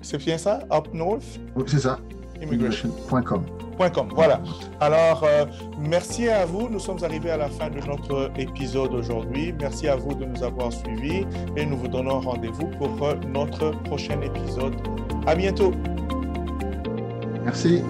C'est bien ça? Up North? Oui, c'est ça. Immigration.com. Voilà. Alors, euh, merci à vous. Nous sommes arrivés à la fin de notre épisode aujourd'hui. Merci à vous de nous avoir suivis et nous vous donnons rendez-vous pour euh, notre prochain épisode. À bientôt. Merci.